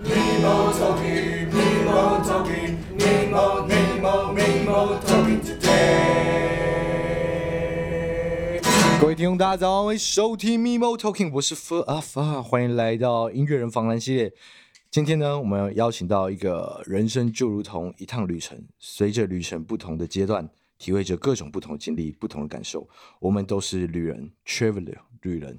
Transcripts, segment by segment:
Mimo talking, Mimo talking, Mimo, Mimo, Mimo talking today。各位听众，大家早，欢迎收听 Mimo Talking，我是 Fu 阿发，欢迎来到音乐人访谈系列。今天呢，我们要邀请到一个人生就如同一趟旅程，随着旅程不同的阶段，体会着各种不同的经历、不同的感受。我们都是旅人，Traveler，旅人。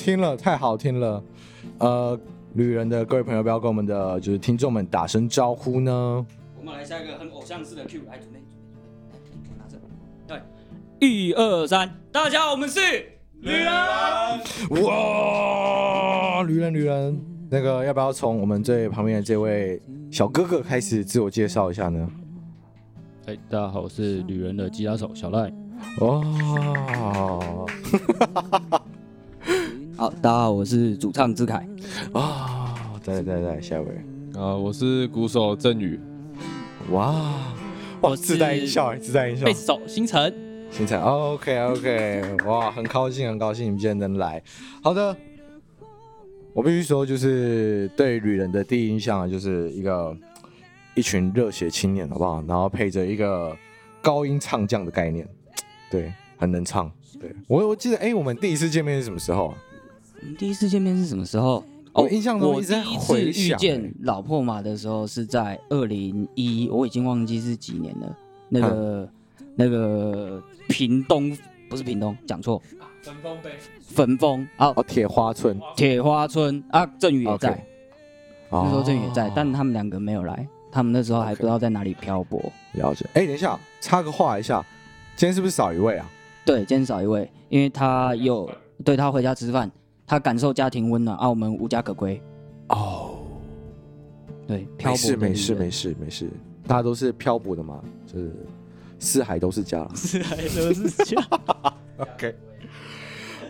听了，太好听了。呃，旅人的各位朋友，不要跟我们的就是听众们打声招呼呢？我们来下一个很偶像式的 Q，来准备，准备，拿着。对，一二三，大家好，我们是旅人。哇，旅人，旅人，那个要不要从我们最旁边的这位小哥哥开始自我介绍一下呢？哎，大家好，我是旅人的吉他手小赖。哦，好，大家好，我是主唱志凯。啊、哦，对对对，下一位啊，我是鼓手郑宇。哇，哇，自带音效，自带音效。贝斯手星辰，星辰，OK OK，哇，很高兴，很高兴你们今天能来。好的，我必须说，就是对旅人的第一印象就是一个一群热血青年，好不好？然后配着一个高音唱将的概念。对，很能唱。对我，我记得，哎，我们第一次见面是什么时候啊？我们第一次见面是什么时候？我印象中，我第一次遇见老破马的时候是在二零一，我已经忘记是几年了。那个、那个屏东不是屏东，讲错。焚风杯。焚风啊，哦，铁花村。铁花村啊，郑宇也在。Okay. 那时候郑宇也在，但他们两个没有来，他们那时候还不知道在哪里漂泊。Okay. 了解。哎，等一下，插个话一下。今天是不是少一位啊？对，今天少一位，因为他有对他回家吃饭，他感受家庭温暖啊，我们无家可归。哦，对，漂泊没事没事没事没事，大家都是漂泊的嘛，就是四海都是家，四海都是家。OK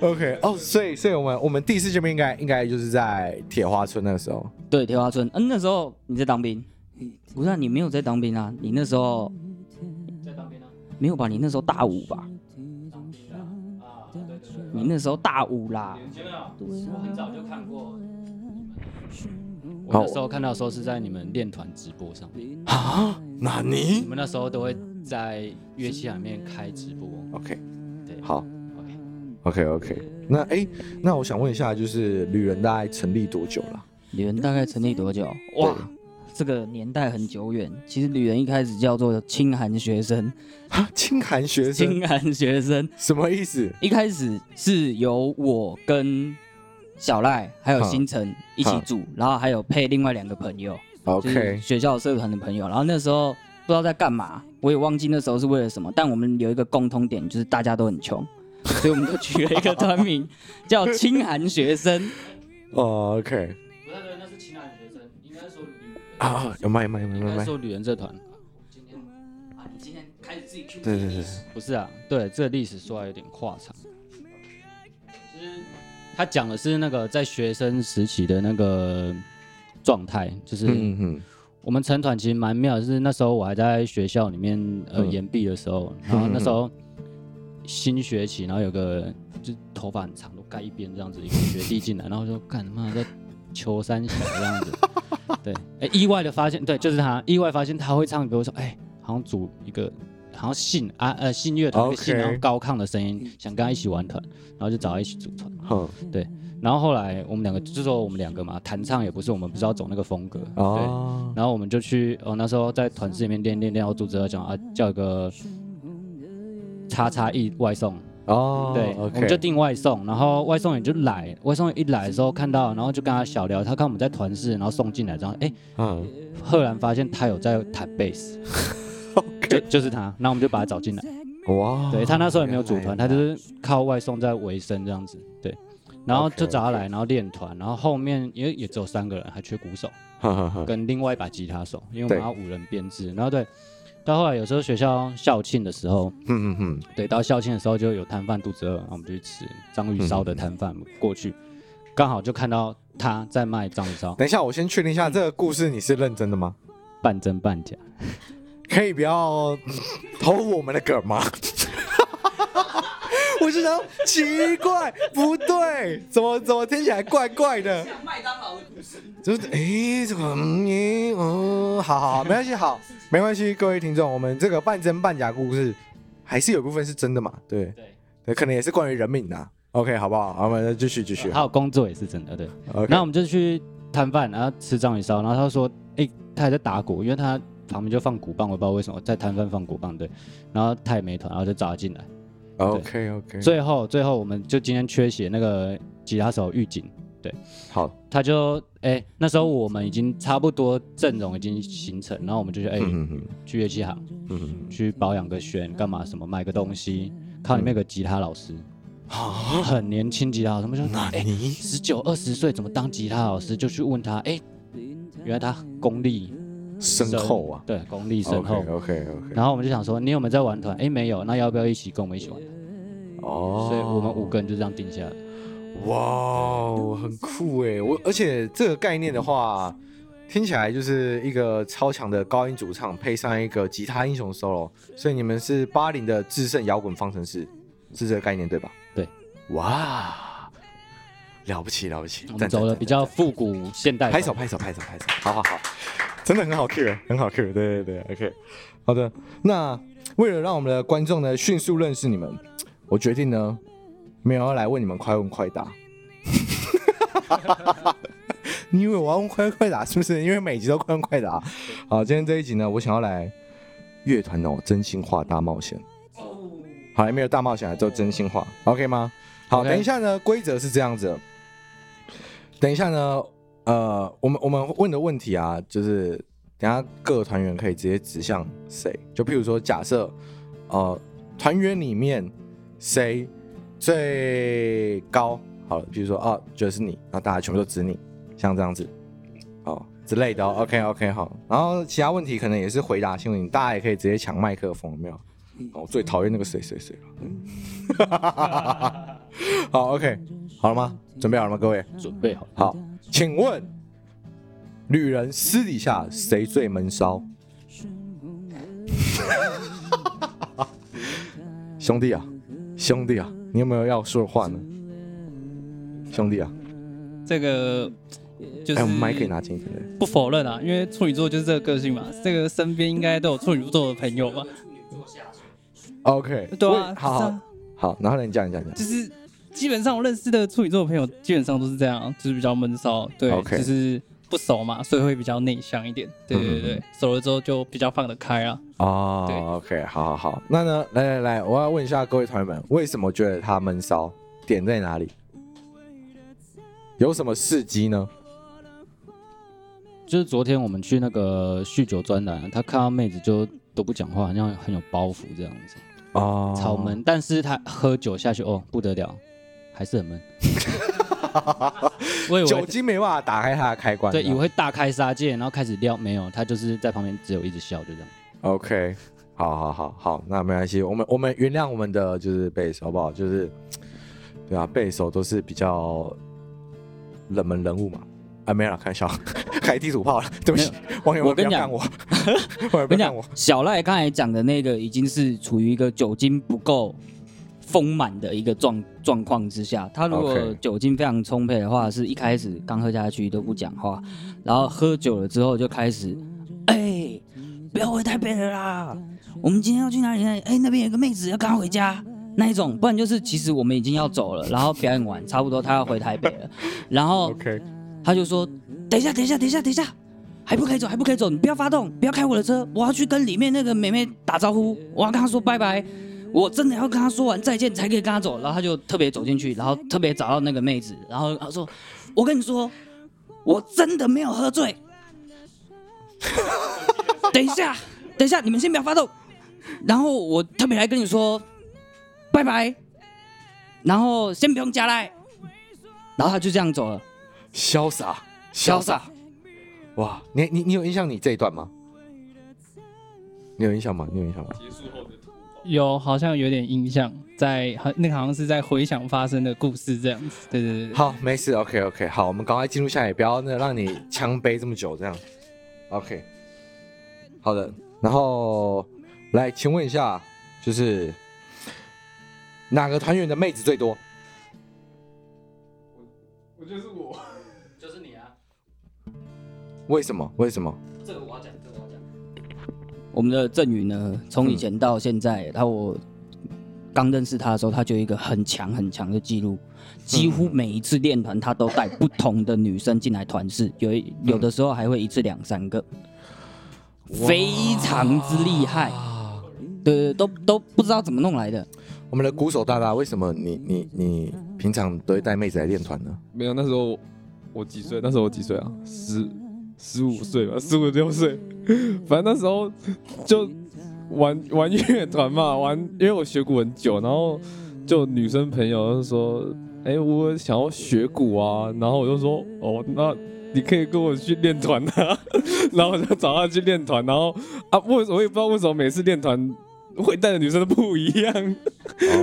OK，哦，所以所以我们我们第一次见面应该应该就是在铁花村那个时候。对，铁花村，嗯，那时候你在当兵？不是啊，你没有在当兵啊，你那时候在当兵啊。没有吧？你那时候大五吧？你那时候大五啦。我很早就看过。我那时候看到的时候是在你们练团直播上面。啊？那你？你们那时候都会在乐器里面开直播。OK。对，好。OK。OK OK。那哎，那我想问一下，就是旅人大概成立多久了？旅人大概成立多久？哇！这个年代很久远，其实旅人一开始叫做清寒学生啊，清寒学生，清寒学生什么意思？一开始是由我跟小赖还有星辰一起组，然后还有配另外两个朋友，OK，学校社团的朋友。然后那时候不知道在干嘛，我也忘记那时候是为了什么，但我们有一个共通点，就是大家都很穷，所以我们就取了一个团名叫清寒学生。哦，OK。啊，有卖有卖有卖有卖！说旅人这团，今天啊你今天开始自己去。对对对，不是啊，对，这个历史说来有点话长。就是他讲的是那个在学生时期的那个状态，就是我们成团其实蛮妙的，就是那时候我还在学校里面呃研毕的时候，然后那时候新学期，然后有个就头发很长，都盖一边这样子一个学弟进来，然后就干什么在求三小这样子，对，哎，意外的发现，对，就是他，意外发现他会唱歌，我说哎，好像组一个。好像信啊呃信乐团，信然后高亢的声音，想跟他一起玩团，然后就找他一起组团。嗯，对。然后后来我们两个就说我们两个嘛，弹唱也不是我们不知道走那个风格。哦。对。然后我们就去哦，那时候在团室里面练练练，我组织讲啊叫一个叉叉一外送。哦。对。我们就订外送，然后外送员就来，外送员一来的时候看到，然后就跟他小聊，他看我们在团室，然后送进来，然后哎，嗯，赫然发现他有在弹贝斯。就就是他，那我们就把他找进来。哇，对他那时候也没有组团，他就是靠外送在维生这样子。对，然后就找他来，然后练团，然后后面因为也只有三个人，还缺鼓手，跟另外一把吉他手，因为我们要五人编制。然后对，到后来有时候学校校庆的时候，嗯嗯嗯，对，到校庆的时候就有摊贩肚子饿，然后我们就去吃章鱼烧的摊贩过去，刚好就看到他在卖章鱼烧。等一下，我先确定一下这个故事你是认真的吗？半真半假。可以不要偷我们的梗吗？我就想奇怪，不对，怎么怎么听起来怪怪的？像麦当劳的故事，就是哎、欸，这个嗯嗯，好好好，没关系，好，没关系，各位听众，我们这个半真半假故事还是有部分是真的嘛？对对，可能也是关于人命的。OK，好不好？好，我们继续继续。还有工作也是真的，对。Okay. 然后我们就去摊贩，然后吃章鱼烧，然后他说，哎、欸，他还在打鼓，因为他。旁边就放鼓棒，我不知道为什么在摊贩放鼓棒，对，然后他也没团，然后就找他进来。OK OK。最后最后我们就今天缺席那个吉他手预警，对，好，他就哎、欸、那时候我们已经差不多阵容已经形成，然后我们就去哎、欸、去乐器行，去保养个弦干嘛什么买个东西，靠里面有个吉他老师，很年轻吉他老师，我们就哪里？十九二十岁怎么当吉他老师？就去问他，哎、欸，原来他功力。深厚啊，对，功力深厚。OK OK OK。然后我们就想说，你有没有在玩团？哎，没有，那要不要一起跟我们一起玩？哦，所以我们五个人就这样定下来。哇，很酷哎！我而且这个概念的话，听起来就是一个超强的高音主唱配上一个吉他英雄 solo，所以你们是八零的制胜摇滚方程式，是这个概念对吧？对。哇，了不起了不起！我们走了比较复古现代，拍手拍手拍手拍手，好好好。真的很好 Q，很好 Q，对对对，OK，好的。那为了让我们的观众呢迅速认识你们，我决定呢没有要来问你们快问快答。你以为我要问快问快答是不是？因为每集都快问快答。好，今天这一集呢，我想要来乐团哦真心话大冒险。好，还没有大冒险，来做真心话，OK 吗？好，等一下呢，规则是这样子。等一下呢。呃，我们我们问的问题啊，就是等下各个团员可以直接指向谁，就譬如说，假设呃团员里面谁最高，好了，比如说啊，就是你，然后大家全部都指你，像这样子，好之类的哦，OK OK 好，然后其他问题可能也是回答性问题，大家也可以直接抢麦克风，有没有？哦，最讨厌那个谁谁谁了，好 OK，好了吗？准备好了吗？各位，准备好，好。请问，女人私底下谁最闷骚？兄弟啊，兄弟啊，你有没有要说的话呢？兄弟啊，这个就是，哎，我们麦可以拿近一点。不否认啊，因为处女座就是这个个性嘛。这个身边应该都有处女座的朋友吧？OK，对啊，好好好，然后呢，你讲，你讲，讲，就是。基本上我认识的处女座的朋友基本上都是这样，就是比较闷骚，对，Okay. 就是不熟嘛，所以会比较内向一点。对对对，嗯、熟了之后就比较放得开啊。哦对，OK，好好好，那呢，来来来，我要问一下各位团员们，为什么觉得他闷骚？点在哪里？有什么事迹呢？就是昨天我们去那个酗酒专栏，他看到妹子就都不讲话，好像很有包袱这样子。哦，草门，但是他喝酒下去哦，不得了。还是很闷，我以为酒精没办法打开它的开关，对，以为会大开杀戒，然后开始撩，没有，他就是在旁边只有一直笑，就这样。OK，好好好好，那没关系，我们我们原谅我们的就是贝手好不好？就是对啊，背手都是比较冷门人物嘛。啊，没有了，开玩笑，开地图炮了，对不起，网友们不要干我，我跟你讲，小赖刚才讲的那个已经是处于一个酒精不够丰满的一个状状况之下，他如果酒精非常充沛的话，是一开始刚喝下去都不讲话，然后喝酒了之后就开始，哎、欸，不要回台北了啦。我们今天要去哪里？呢？哎，那边有个妹子要赶快回家，那一种，不然就是其实我们已经要走了，然后表演完差不多他要回台北了，然后他就说：“等一下，等一下，等一下，等一下，还不可以走，还不可以走，你不要发动，不要开我的车，我要去跟里面那个妹妹打招呼，我要跟她说拜拜，我真的要跟他说完再见才可以跟他走。”然后他就特别走进去，然后特别找到那个妹子，然后他说：“我跟你说，我真的没有喝醉。等一下，等一下，你们先不要发动。”然后我特别来跟你说，拜拜，然后先不用加来，然后他就这样走了，潇洒，潇洒，哇，你你你有印象你这一段吗？你有印象吗？你有印象吗？结束后的有，好像有点印象，在那个好像是在回想发生的故事这样子，对对对。好，没事，OK OK，好，我们赶快进入下来，不要那让你枪杯这么久这样，OK，好的，然后。来，请问一下，就是哪个团员的妹子最多？我，我就是我，就是你啊。为什么？为什么？这个我要讲，这个我要讲。我们的郑宇呢，从以前到现在，他、嗯、我刚认识他的时候，他就有一个很强很强的记录，几乎每一次练团，他都带不同的女生进来团试，有有的时候还会一次两三个，非常之厉害。对，对，都都不知道怎么弄来的。我们的鼓手大大，为什么你你你平常都会带妹子来练团呢？没有，那时候我几岁？那时候我几岁啊？十十五岁吧，十五六岁。反正那时候就玩玩乐团嘛，玩，因为我学鼓很久，然后就女生朋友就说：“哎，我想要学鼓啊。”然后我就说：“哦，那。”你可以跟我去练团啊，然后我就找他去练团，然后啊，为什么我也不知道为什么每次练团会带的女生都不一样，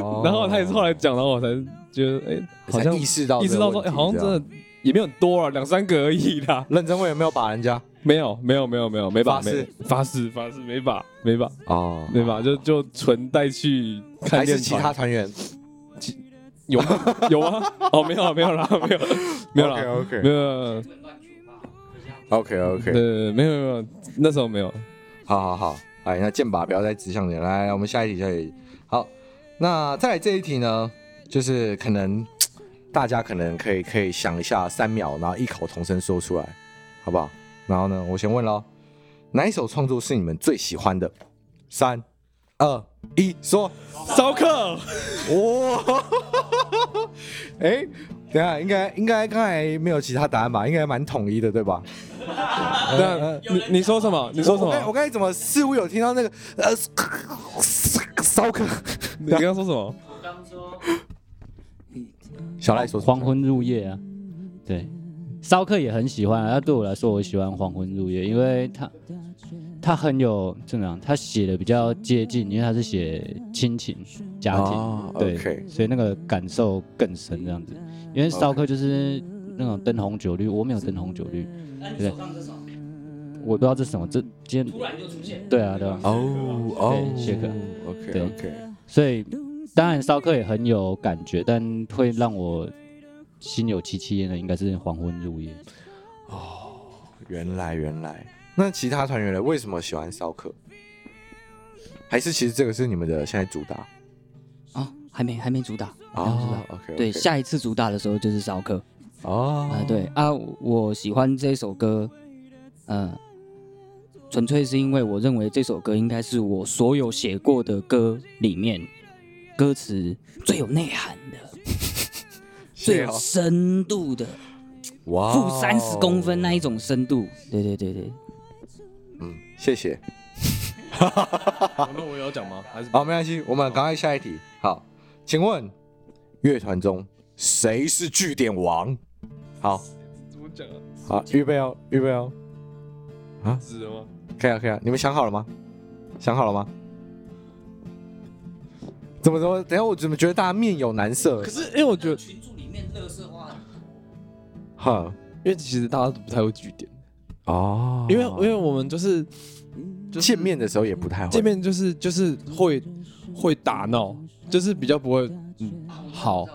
哦、然后他也是后来讲，然后我才觉得，哎、欸，好像意识到意识到说，哎、欸，好像真的也没有很多啊，两三个而已啦。认真问有没有把人家？没有，没有，没有，没有，没把，发誓，发誓，发誓，没把，没把，哦，没把，就就纯带去看练团。还是其他团员？有吗？有吗？哦，没有，没有啦，没有，没有啦，OK，没有。OK OK，对，没有没有，那时候没有。好好好，哎，那箭靶不要再指向你了。来，我们下一题，下一题。好，那再来这一题呢，就是可能大家可能可以可以想一下三秒，然后异口同声说出来，好不好？然后呢，我先问喽，哪一首创作是你们最喜欢的？三、二、一，说。骚客。哇。哎，等下，应该应该刚才没有其他答案吧？应该蛮统一的，对吧？那你你说什么？你说什么？我刚才怎么似乎有听到那个呃骚客？你刚刚说什么？小赖说黄昏入夜啊，对，骚客也很喜欢啊。他对我来说，我喜欢黄昏入夜，因为他他很有这样，他写的比较接近，因为他是写亲情家庭，哦、对，okay. 所以那个感受更深这样子。因为骚客就是那种灯红酒绿，我没有灯红酒绿。对，我不知道这是什么，这今天突然就出现。对啊，对啊。哦哦，谢克。OK OK。所以当然骚客也很有感觉，但会让我心有戚戚焉的应该是黄昏入夜。哦，原来原来。那其他团员呢？为什么喜欢骚客？还是其实这个是你们的现在主打？啊，还没还没主打。哦，OK。对，下一次主打的时候就是骚客。哦，啊对啊，我喜欢这首歌，嗯，纯粹是因为我认为这首歌应该是我所有写过的歌里面歌词最有内涵的，最有深度的，哇，负三十公分那一种深度，对对对对，嗯，谢谢。那我要讲吗？还是好，没关系，我们赶快下一题。好，请问乐团中谁是句点王？好，怎么讲啊？好，预备哦，预备哦。啊？是吗？可以啊，可以啊。你们想好了吗？想好了吗？怎么说？等下我怎么觉得大家面有难色？可是因为我觉得群组里面乐色话，哈，因为其实大家都不太会句点哦，因为因为我们就是见面的时候也不太会，见面就是就是会会打闹，就是比较不会嗯好。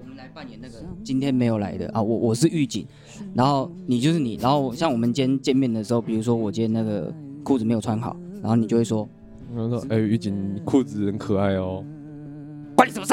我们来扮演那个今天没有来的啊，我我是狱警，然后你就是你，然后像我们今天见面的时候，比如说我今天那个裤子没有穿好，然后你就会说。然后说：“哎、欸，狱警，你裤子很可爱哦，关你什么事？”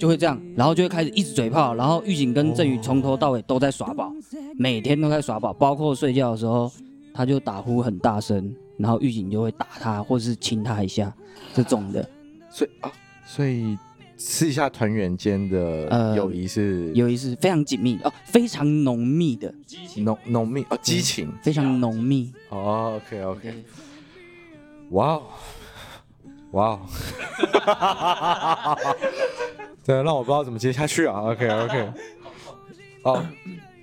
就会这样，然后就会开始一直嘴炮，然后狱警跟振宇从头到尾都在耍宝，每天都在耍宝，包括睡觉的时候，他就打呼很大声，然后狱警就会打他或是亲他一下，这种的。所以啊，所以私下团员间的友谊是、呃、友谊是非常紧密哦，非常浓密的，浓浓密哦，激情、嗯、非常浓密。哦，OK OK。哇哦，哇哦，对让我不知道怎么接下去啊。OK OK，好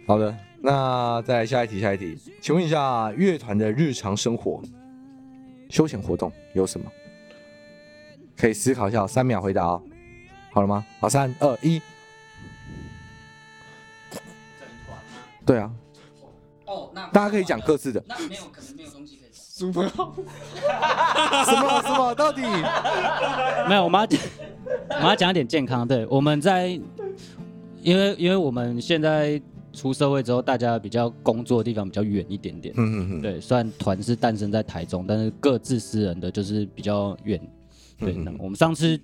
好的，那再下一题，下一题，请问一下，乐团的日常生活、休闲活动有什么？可以思考一下，三秒回答哦。好了吗？好，三二一。对啊。哦，那大家可以讲各自的。那没有，可能没有。Super House 什么什么？到底没有？我们要讲，我们要讲一点健康。对，我们在，因为因为我们现在出社会之后，大家比较工作的地方比较远一点点。嗯嗯嗯。对，虽然团是诞生在台中，但是各自私人的就是比较远。对，那我们上次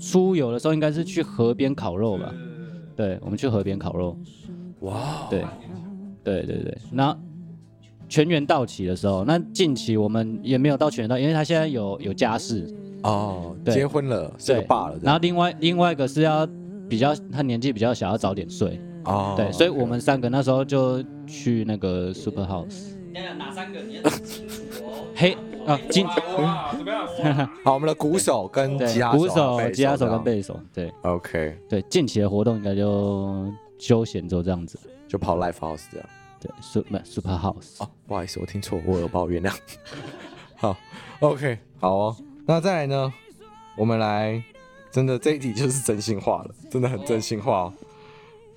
出游的时候，应该是去河边烤肉吧？对，我们去河边烤肉。哇。对，对对对，那。全员到齐的时候，那近期我们也没有到全员到，因为他现在有有家室哦，对结婚了，是个爸了。然后另外另外一个是要比较他年纪比较小，要早点睡哦。对，所以我们三个那时候就去那个 Super House。哪三个？你要清楚哦。黑啊金怎么样？好，我们的鼓手跟吉他鼓手、吉他手跟贝手。对，OK。对，近期的活动应该就休闲就这样子，就跑 Live House 这样。对，Super Super House 哦，不好意思，我听错，我有抱原谅。好，OK，好哦。那再来呢？我们来，真的这一题就是真心话了，真的很真心话哦。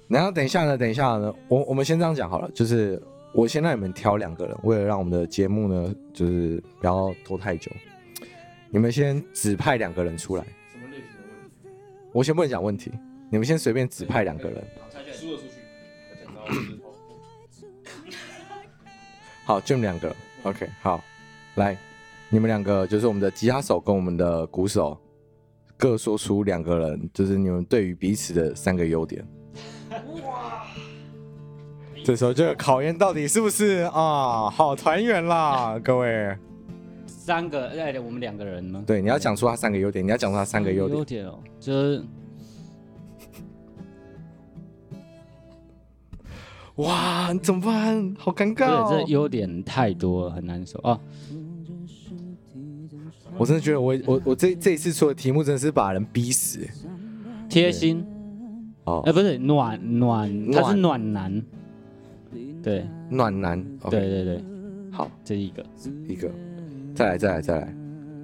然后等一下呢，等一下呢，我我们先这样讲好了，就是我先让你们挑两个人，为了让我们的节目呢，就是不要拖太久，你们先指派两个人出来。什么类型的问题？我先不能讲问题，你们先随便指派两个人。输了出去。好，就你们两个，OK，好，来，你们两个就是我们的吉他手跟我们的鼓手，各说出两个人，就是你们对于彼此的三个优点。哇！这时候就考验到底是不是啊好团圆啦，各位。三个，哎，我们两个人吗？对，你要讲出他三个优点，你要讲出他三个优点。优点哦，就是。哇，怎么办？好尴尬哦！这优点太多了，很难受啊！我真的觉得我我我这这一次出的题目真的是把人逼死。贴心哦，哎，不是暖暖，他是暖男。对，暖男。对对对，好，这一个一个，再来再来再来，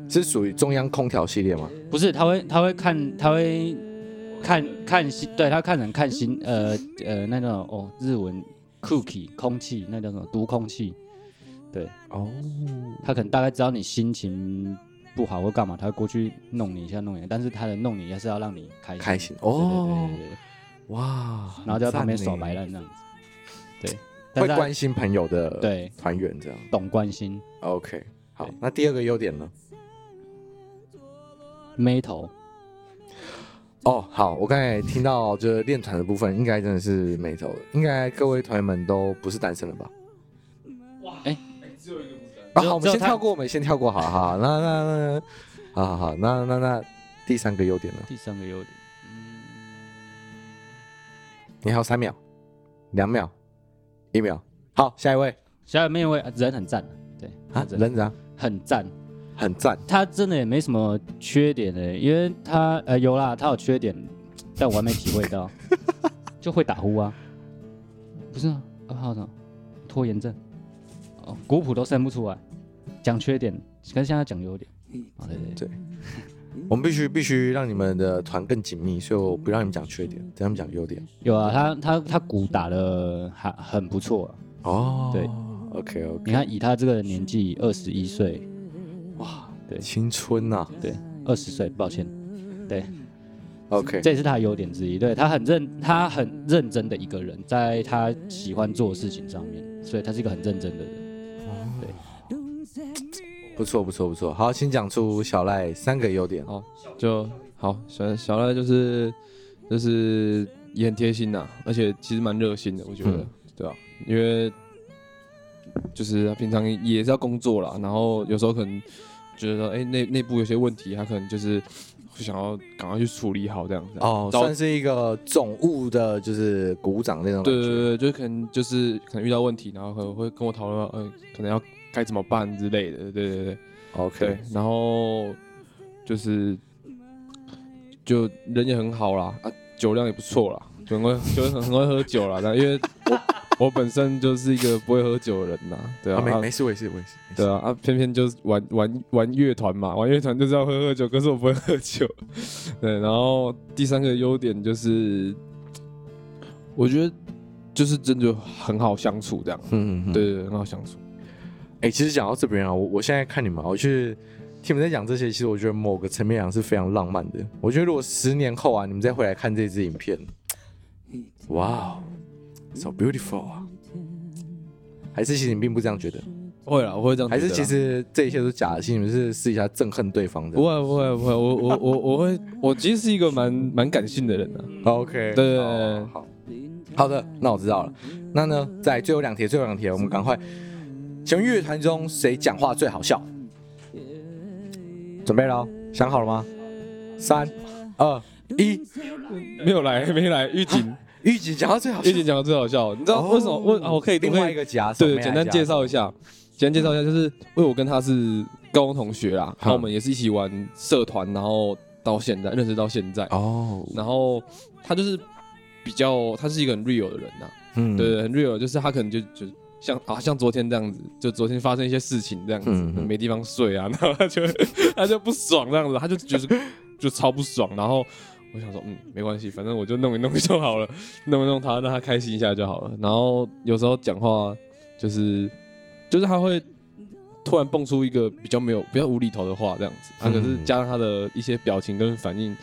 是属于中央空调系列吗？不是，他会他会看他会。看看星，对他看人看星，呃呃那种哦，日文 cookie 空气，那叫什么读空气，对。哦，他可能大概知道你心情不好或干嘛，他会过去弄你一下弄你，但是他的弄你也是要让你开心。开心。哦，哇，然后就在旁边耍白烂这样子，对，会关心朋友的对。团员这样，懂关心，OK，好，那第二个优点呢？眉头。哦，好，我刚才听到就是练团的部分，应该真的是没头，应该各位团员们都不是单身了吧？哇，哎、欸，只有一个不是单身。啊，好，我们先跳过，我们先跳过，好好，那那那，好好好，那那那第三个优点呢？第三个优点，嗯，你还有三秒，两秒，一秒，好，下一位，下一位人很赞，对，啊，人怎样？很赞。很赞，他真的也没什么缺点的，因为他呃有啦，他有缺点，但我还没体会到，就会打呼啊，不是啊，二号呢，拖延症，哦，古谱都生不出来，讲缺点，可是现在讲优点，啊对对对，我们必须必须让你们的团更紧密，所以我不让你们讲缺点，只让你们讲优点。有啊，他他他鼓打得还很不错哦。对，OK OK。你看以他这个年纪，二十一岁，哇，对，青春呐，对，二十岁，抱歉，对，OK，这也是他的优点之一。对，他很认，他很认真的一个人，在他喜欢做的事情上面，所以他是一个很认真的人。对。不错不错不错，好，请讲出小赖三个优点。好，就好，小小赖就是就是也很贴心呐，而且其实蛮热心的，我觉得，嗯、对啊，因为就是他平常也是要工作啦，然后有时候可能觉得哎内内部有些问题，他可能就是会想要赶快去处理好这样子。哦，算是一个总务的，就是鼓掌那种。对对对，就是可能就是可能遇到问题，然后可能会跟我讨论，呃，可能要。该怎么办之类的，对对对，OK，然后就是就人也很好啦，啊，酒量也不错啦，就很会就很很会喝酒啦，但因为我 我本身就是一个不会喝酒的人呐，对啊，没没事没事没事，对啊，啊，偏偏就是玩玩玩乐团嘛，玩乐团就是要喝喝酒，可是我不会喝酒，对，然后第三个优点就是我觉得就是真的很好相处这样，嗯嗯，对对对，很好相处。哎、欸，其实讲到这边啊，我我现在看你们，我去听你们在讲这些，其实我觉得某个层面上是非常浪漫的。我觉得如果十年后啊，你们再回来看这支影片，哇，so beautiful 啊！还是其实你并不这样觉得？会啊，我会这样。还是其实这一切都是假的？其实你们是试一下憎恨对方的？不会不会不会，我我我我会，我其实是一个蛮蛮感性的人的、啊。OK，对对对，好好的，那我知道了。那呢，在最后两题，最后两题，我们赶快。请问乐团中谁讲话最好笑？准备了，想好了吗？三、二、一，没有来，没来。玉锦，玉锦讲到最好笑，玉锦讲到最好笑。你知道为什么？我啊，我可以另外一个假对，简单介绍一下，简单介绍一下，就是因为我跟他是高中同学啦，然后我们也是一起玩社团，然后到现在认识到现在哦。然后他就是比较，他是一个很 real 的人呐，嗯，对对，很 real，就是他可能就就。像啊，像昨天这样子，就昨天发生一些事情这样子，没地方睡啊，然后他就他就不爽这样子，他就觉得就超不爽。然后我想说，嗯，没关系，反正我就弄一弄 就好了，弄一弄他，让他开心一下就好了。然后有时候讲话就是就是他会突然蹦出一个比较没有比较无厘头的话这样子，他可是加上他的一些表情跟反应，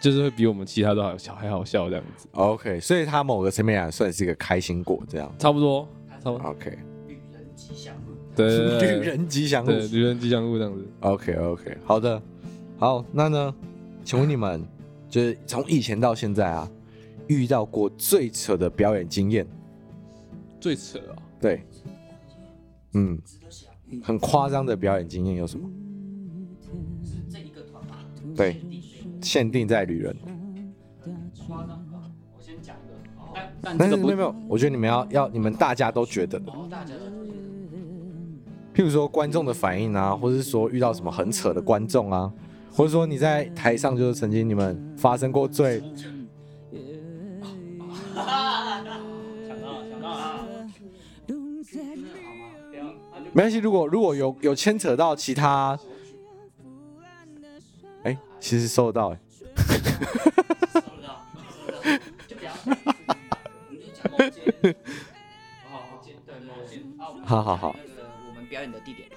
就是会比我们其他都好笑还好笑这样子。OK，所以他某个层面来算是一个开心果这样，差不多。差不多 OK，女人吉祥物，对，女人吉祥物，对，旅人吉祥物这样子。OK，OK，好的，好，那呢？请问你们就是从以前到现在啊，遇到过最扯的表演经验？最扯啊？对，嗯，很夸张的表演经验有什么？是这一个团吗？对，限定在旅人。但是没有没有，我觉得你们要要你们大家都觉得的，譬如说观众的反应啊，或者是说遇到什么很扯的观众啊，或者说你在台上就是曾经你们发生过最，想到了想到了，没关系，如果如果有有牵扯到其他，哎，其实收得到哎。好好好，我们表演的地点，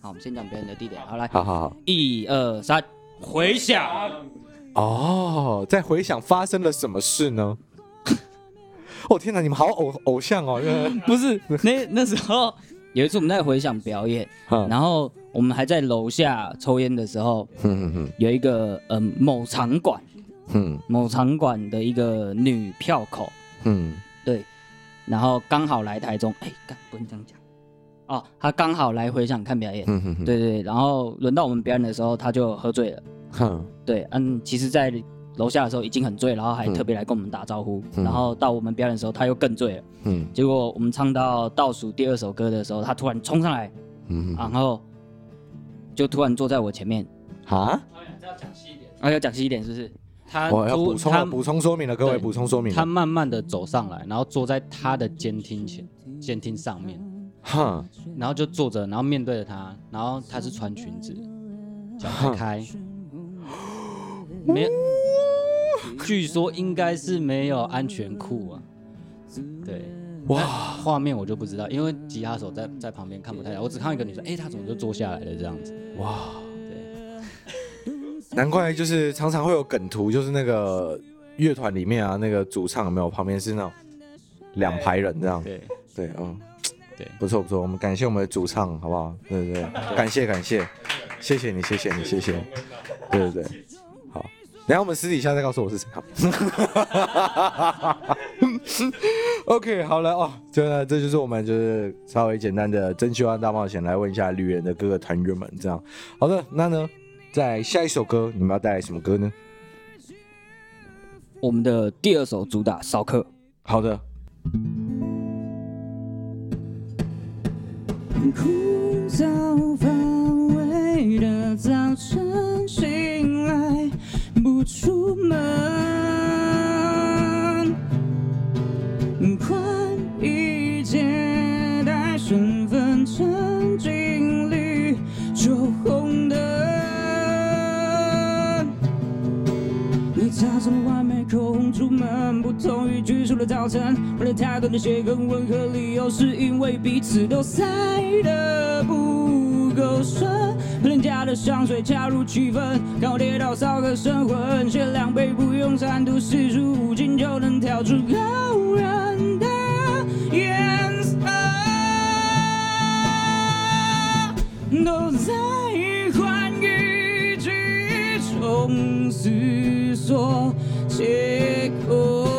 好，我们先讲表演的地点，好来，好好好，一二三，回想。哦，在回想发生了什么事呢？哦天哪，你们好偶偶像哦，不是，那那时候有一次我们在回想表演，然后我们还在楼下抽烟的时候，有一个嗯某场馆，嗯某场馆的一个女票口，嗯。对，然后刚好来台中，哎，干不能这样讲，哦，他刚好来回想看表演，嗯哼哼，对对，然后轮到我们表演的时候，他就喝醉了，哼，对，嗯，其实，在楼下的时候已经很醉，然后还特别来跟我们打招呼，嗯、然后到我们表演的时候，他又更醉了，嗯，结果我们唱到倒数第二首歌的时候，他突然冲上来，嗯哼，然后就突然坐在我前面，啊，这要讲细一点，啊，要讲细一点，是不是？他我要补充补充说明了，各位补充说明。他慢慢的走上来，然后坐在他的监听前，监听上面，哈，然后就坐着，然后面对着他，然后他是穿裙子，脚开。开，没，据说应该是没有安全裤啊。对，哇，画面我就不知道，因为吉他手在在旁边看不太到，我只看到一个女生，哎、欸，她怎么就坐下来了这样子？哇，对，难怪就是常常会有梗图，就是那个乐团里面啊，那个主唱有没有旁边是那种两排人这样？对。对，嗯，对，不错不错，我们感谢我们的主唱，好不好？对对对，感谢感谢，谢谢你，谢谢你，谢谢，对对对。好等下我们私底下再告诉我是谁。OK，好了哦，这这就是我们就是稍微简单的真心话大冒险，来问一下旅人的各个团员们，这样。好的，那呢，在下一首歌你们要带来什么歌呢？我们的第二首主打《骚客》。好的。枯燥乏味的早晨醒来不出门，宽衣解带，身份成经历酒红灯。擦着完美口红出门，不同于拘束的早晨，为了太多的鞋跟，温和理由是因为彼此都塞得不够深。廉价的香水恰如其分，刚好跌倒骚客神魂，限量杯不用三度四十五斤就能调出高人的颜色，都在剧中思索借口。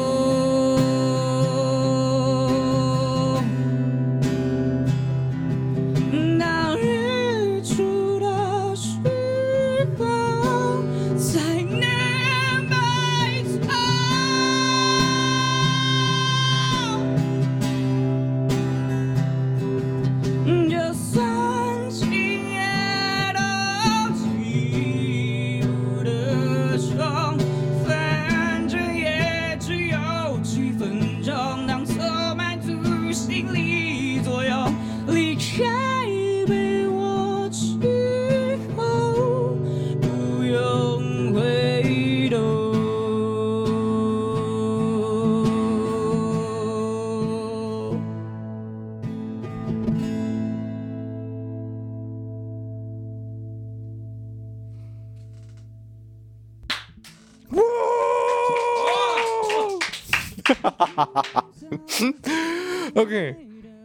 OK，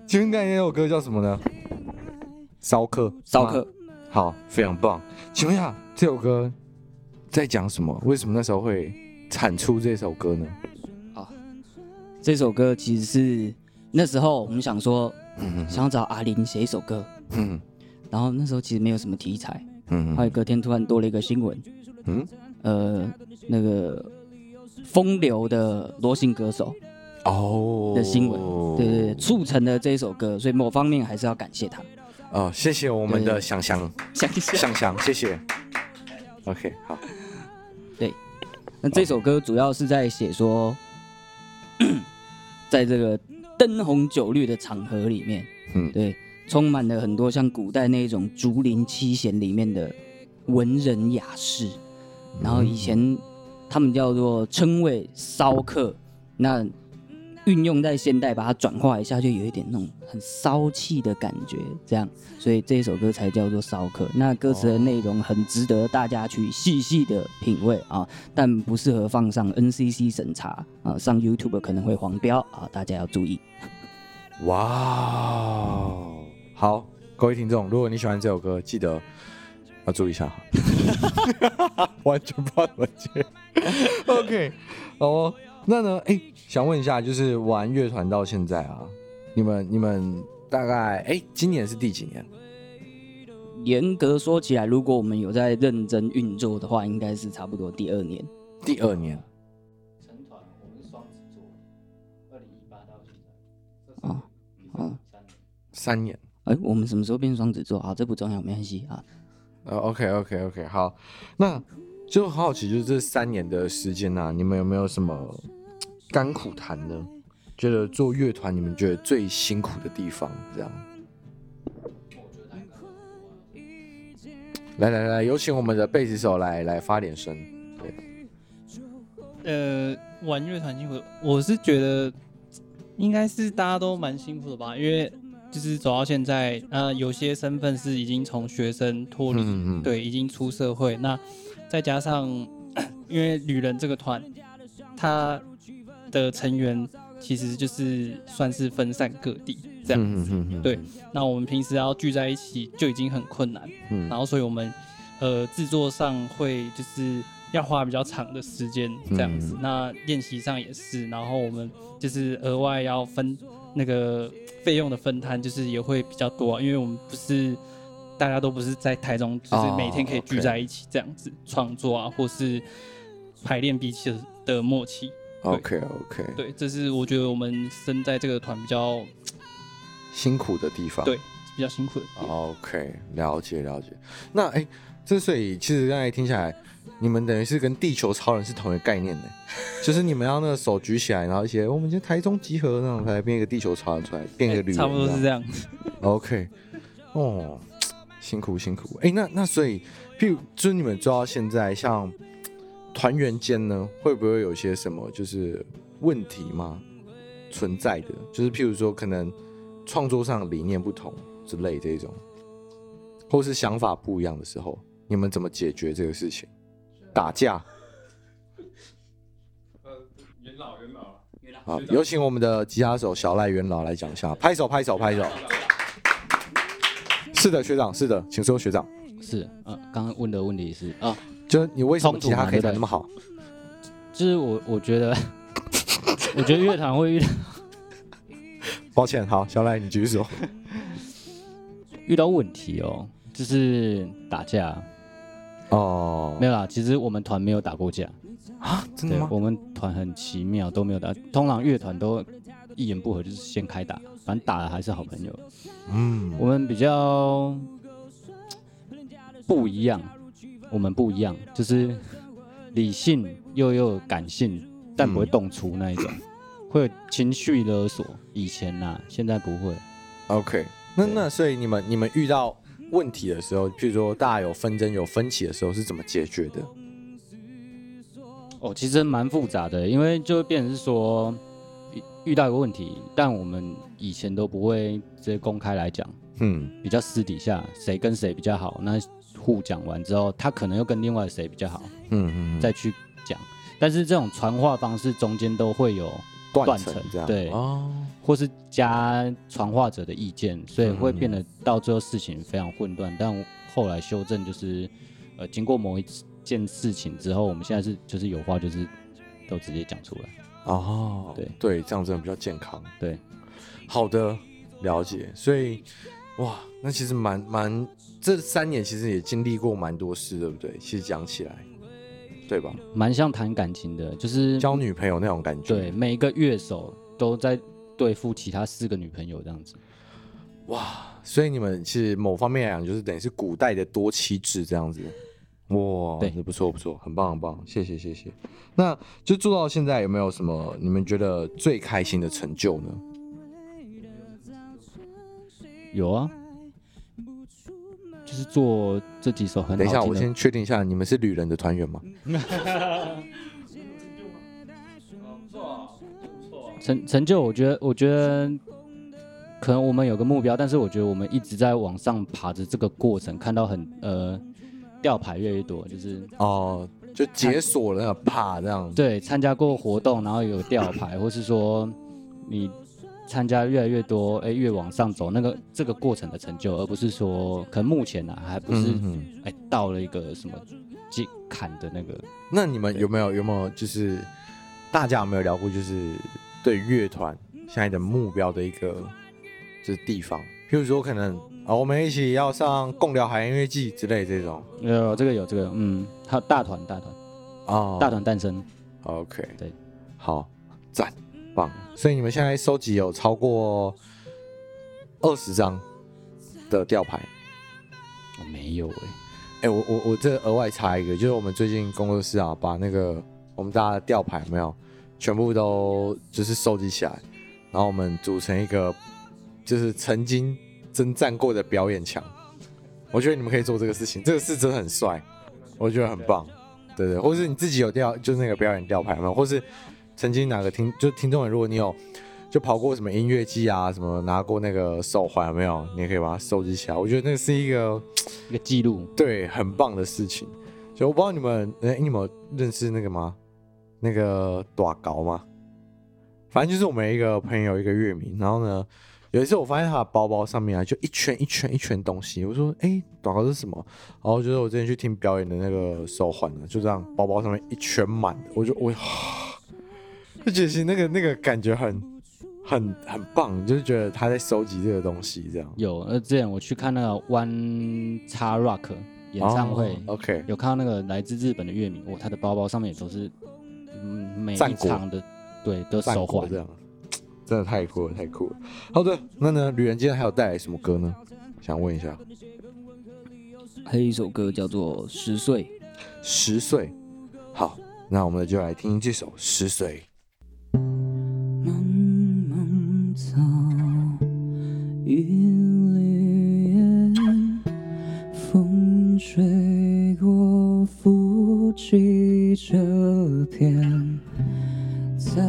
请问刚才那首歌叫什么呢？骚客，骚客，好，非常棒。请问一下，这首歌在讲什么？为什么那时候会产出这首歌呢？啊，这首歌其实是那时候我们想说，嗯，想要找阿玲写一首歌，嗯，然后那时候其实没有什么题材，嗯，还有隔天突然多了一个新闻，嗯，呃，那个风流的罗姓歌手。哦，的新闻，对对对，促成了这一首歌，所以某方面还是要感谢他。哦，谢谢我们的香香，香香香，谢谢。OK，好。对，那这首歌主要是在写说，在这个灯红酒绿的场合里面，嗯，对，充满了很多像古代那种竹林七贤里面的文人雅士，然后以前他们叫做称谓骚客，那。运用在现代，把它转化一下，就有一点那种很骚气的感觉，这样，所以这首歌才叫做骚客。那歌词的内容很值得大家去细细的品味啊，但不适合放上 NCC 审查啊，上 YouTube 可能会黄标啊，大家要注意。哇，好，各位听众，如果你喜欢这首歌，记得要注意一下。完全不知道怎么接。OK，好哦。那呢？哎、欸，想问一下，就是玩乐团到现在啊，你们你们大概哎、欸，今年是第几年？严格说起来，如果我们有在认真运作的话，应该是差不多第二年。第二年。成团，我们是双子座，二零一八到现在。啊啊，三年。哎、欸，我们什么时候变双子座？好，这不重要，没关系啊。呃，OK OK OK，好，那。就很好奇，就是这三年的时间呐、啊，你们有没有什么甘苦谈呢？觉得做乐团，你们觉得最辛苦的地方，这样。来来来，有请我们的贝斯手来来发点声。对呃，玩乐团辛苦，我是觉得应该是大家都蛮辛苦的吧，因为就是走到现在，呃，有些身份是已经从学生脱离，嗯嗯对，已经出社会，那再加上因为旅人这个团，他的成员其实就是算是分散各地这样子，嗯、对，那我们平时要聚在一起就已经很困难，嗯，然后所以我们呃制作上会就是。要花比较长的时间这样子，嗯、那练习上也是，然后我们就是额外要分那个费用的分摊，就是也会比较多，啊，因为我们不是大家都不是在台中，就是每天可以聚在一起这样子创、作啊，或是排练彼此的默契。OK OK，对，这是我觉得我们身在这个团比较辛苦的地方，对，比较辛苦的。OK，了解了解。那哎，之所以其实刚才听下来。你们等于是跟地球超人是同一个概念的，就是你们要那个手举起来，然后一些我们就台中集合那种，才变一个地球超人出来，变一个旅人，差不多是这样。OK，哦，辛苦辛苦。哎、欸，那那所以，譬如就是你们做到现在，像团员间呢，会不会有些什么就是问题吗？存在的，就是譬如说可能创作上理念不同之类这种，或是想法不一样的时候，你们怎么解决这个事情？打架，呃，元老元老，好，有请我们的吉他手小赖元老来讲一下，拍手拍手拍手。是的，学长，是的，请说，学长。是，呃，刚刚问的问题是啊，就是你为什么吉他可以弹那么好？就是我，我觉得，我觉得乐团会遇到，抱歉，好，小赖你继续说。遇到问题哦，就是打架。哦，没有啦，其实我们团没有打过架啊，真的吗？我们团很奇妙，都没有打。通常乐团都一言不合就是先开打，反正打了还是好朋友。嗯，我们比较不一样，我们不一样，就是理性又又感性，但不会动粗那一种，嗯、会有情绪勒索。以前呐，现在不会。OK，那那所以你们你们遇到。问题的时候，譬如说大家有纷争、有分歧的时候，是怎么解决的？哦，其实蛮复杂的，因为就会变成是说遇到一个问题，但我们以前都不会直接公开来讲，嗯，比较私底下谁跟谁比较好，那互讲完之后，他可能又跟另外谁比较好，嗯嗯，嗯，再去讲。但是这种传话方式中间都会有。断层这样对哦，或是加传话者的意见，所以会变得到最后事情非常混乱。但后来修正就是，呃，经过某一件事情之后，我们现在是就是有话就是都直接讲出来哦。对对，这样真的比较健康。对，好的，了解。所以哇，那其实蛮蛮这三年其实也经历过蛮多事，对不对？其实讲起来。对吧？蛮像谈感情的，就是交女朋友那种感觉。对，每个乐手都在对付其他四个女朋友这样子。哇，所以你们其实某方面来讲，就是等于是古代的多妻制这样子。哇，对，不错不错，很棒很棒，谢谢谢谢。那就做到现在，有没有什么你们觉得最开心的成就呢？有啊。就是做这几首很好。等一下，我先确定一下，你们是旅人的团员吗？成成就，我觉得，我觉得可能我们有个目标，但是我觉得我们一直在往上爬着这个过程，看到很呃吊牌越来越多，就是哦，就解锁了那个爬这样。对，参加过活动，然后有吊牌，或是说你。参加越来越多，哎、欸，越往上走，那个这个过程的成就，而不是说可能目前呢、啊，还不是哎、嗯欸、到了一个什么阶坎的那个。那你们有没有有没有就是大家有没有聊过，就是对乐团现在的目标的一个就是地方？譬如说可能啊，我们一起要上共聊海音乐季之类这种。有这个有这个，嗯，还有大团大团哦，大团诞生。OK，对，好，赞。棒，所以你们现在收集有超过二十张的吊牌？我没有哎、欸，哎、欸，我我我这额外插一个，就是我们最近工作室啊，把那个我们大家的吊牌有没有全部都就是收集起来，然后我们组成一个就是曾经征战过的表演墙。我觉得你们可以做这个事情，这个是真的很帅，我觉得很棒。对对，或是你自己有吊，就是那个表演吊牌吗？或是曾经哪个听，就听众们，如果你有就跑过什么音乐季啊，什么拿过那个手环有没有？你也可以把它收集起来。我觉得那是一个一个记录，对，很棒的事情。就我不知道你们，哎，你们有认识那个吗？那个短高吗？反正就是我们一个朋友，一个乐迷。然后呢，有一次我发现他的包包上面啊，就一圈一圈一圈东西。我说，哎，大高是什么？然后就是我之前去听表演的那个手环呢，就这样，包包上面一圈满的。我就我，就觉得那个那个感觉很很很棒，就是觉得他在收集这个东西这样。有，呃，之前我去看那个 One X Rock 演唱会，哦，OK，有看到那个来自日本的乐迷，哇，他的包包上面也都是，嗯，每一场的。对，都手环这样，真的太酷了，太酷了。好的，那呢，旅人今天还有带来什么歌呢？想问一下。还有一首歌叫做《十岁》，十岁。好，那我们就来听这首《十岁》。草，一缕烟，风吹过，扶起这片。在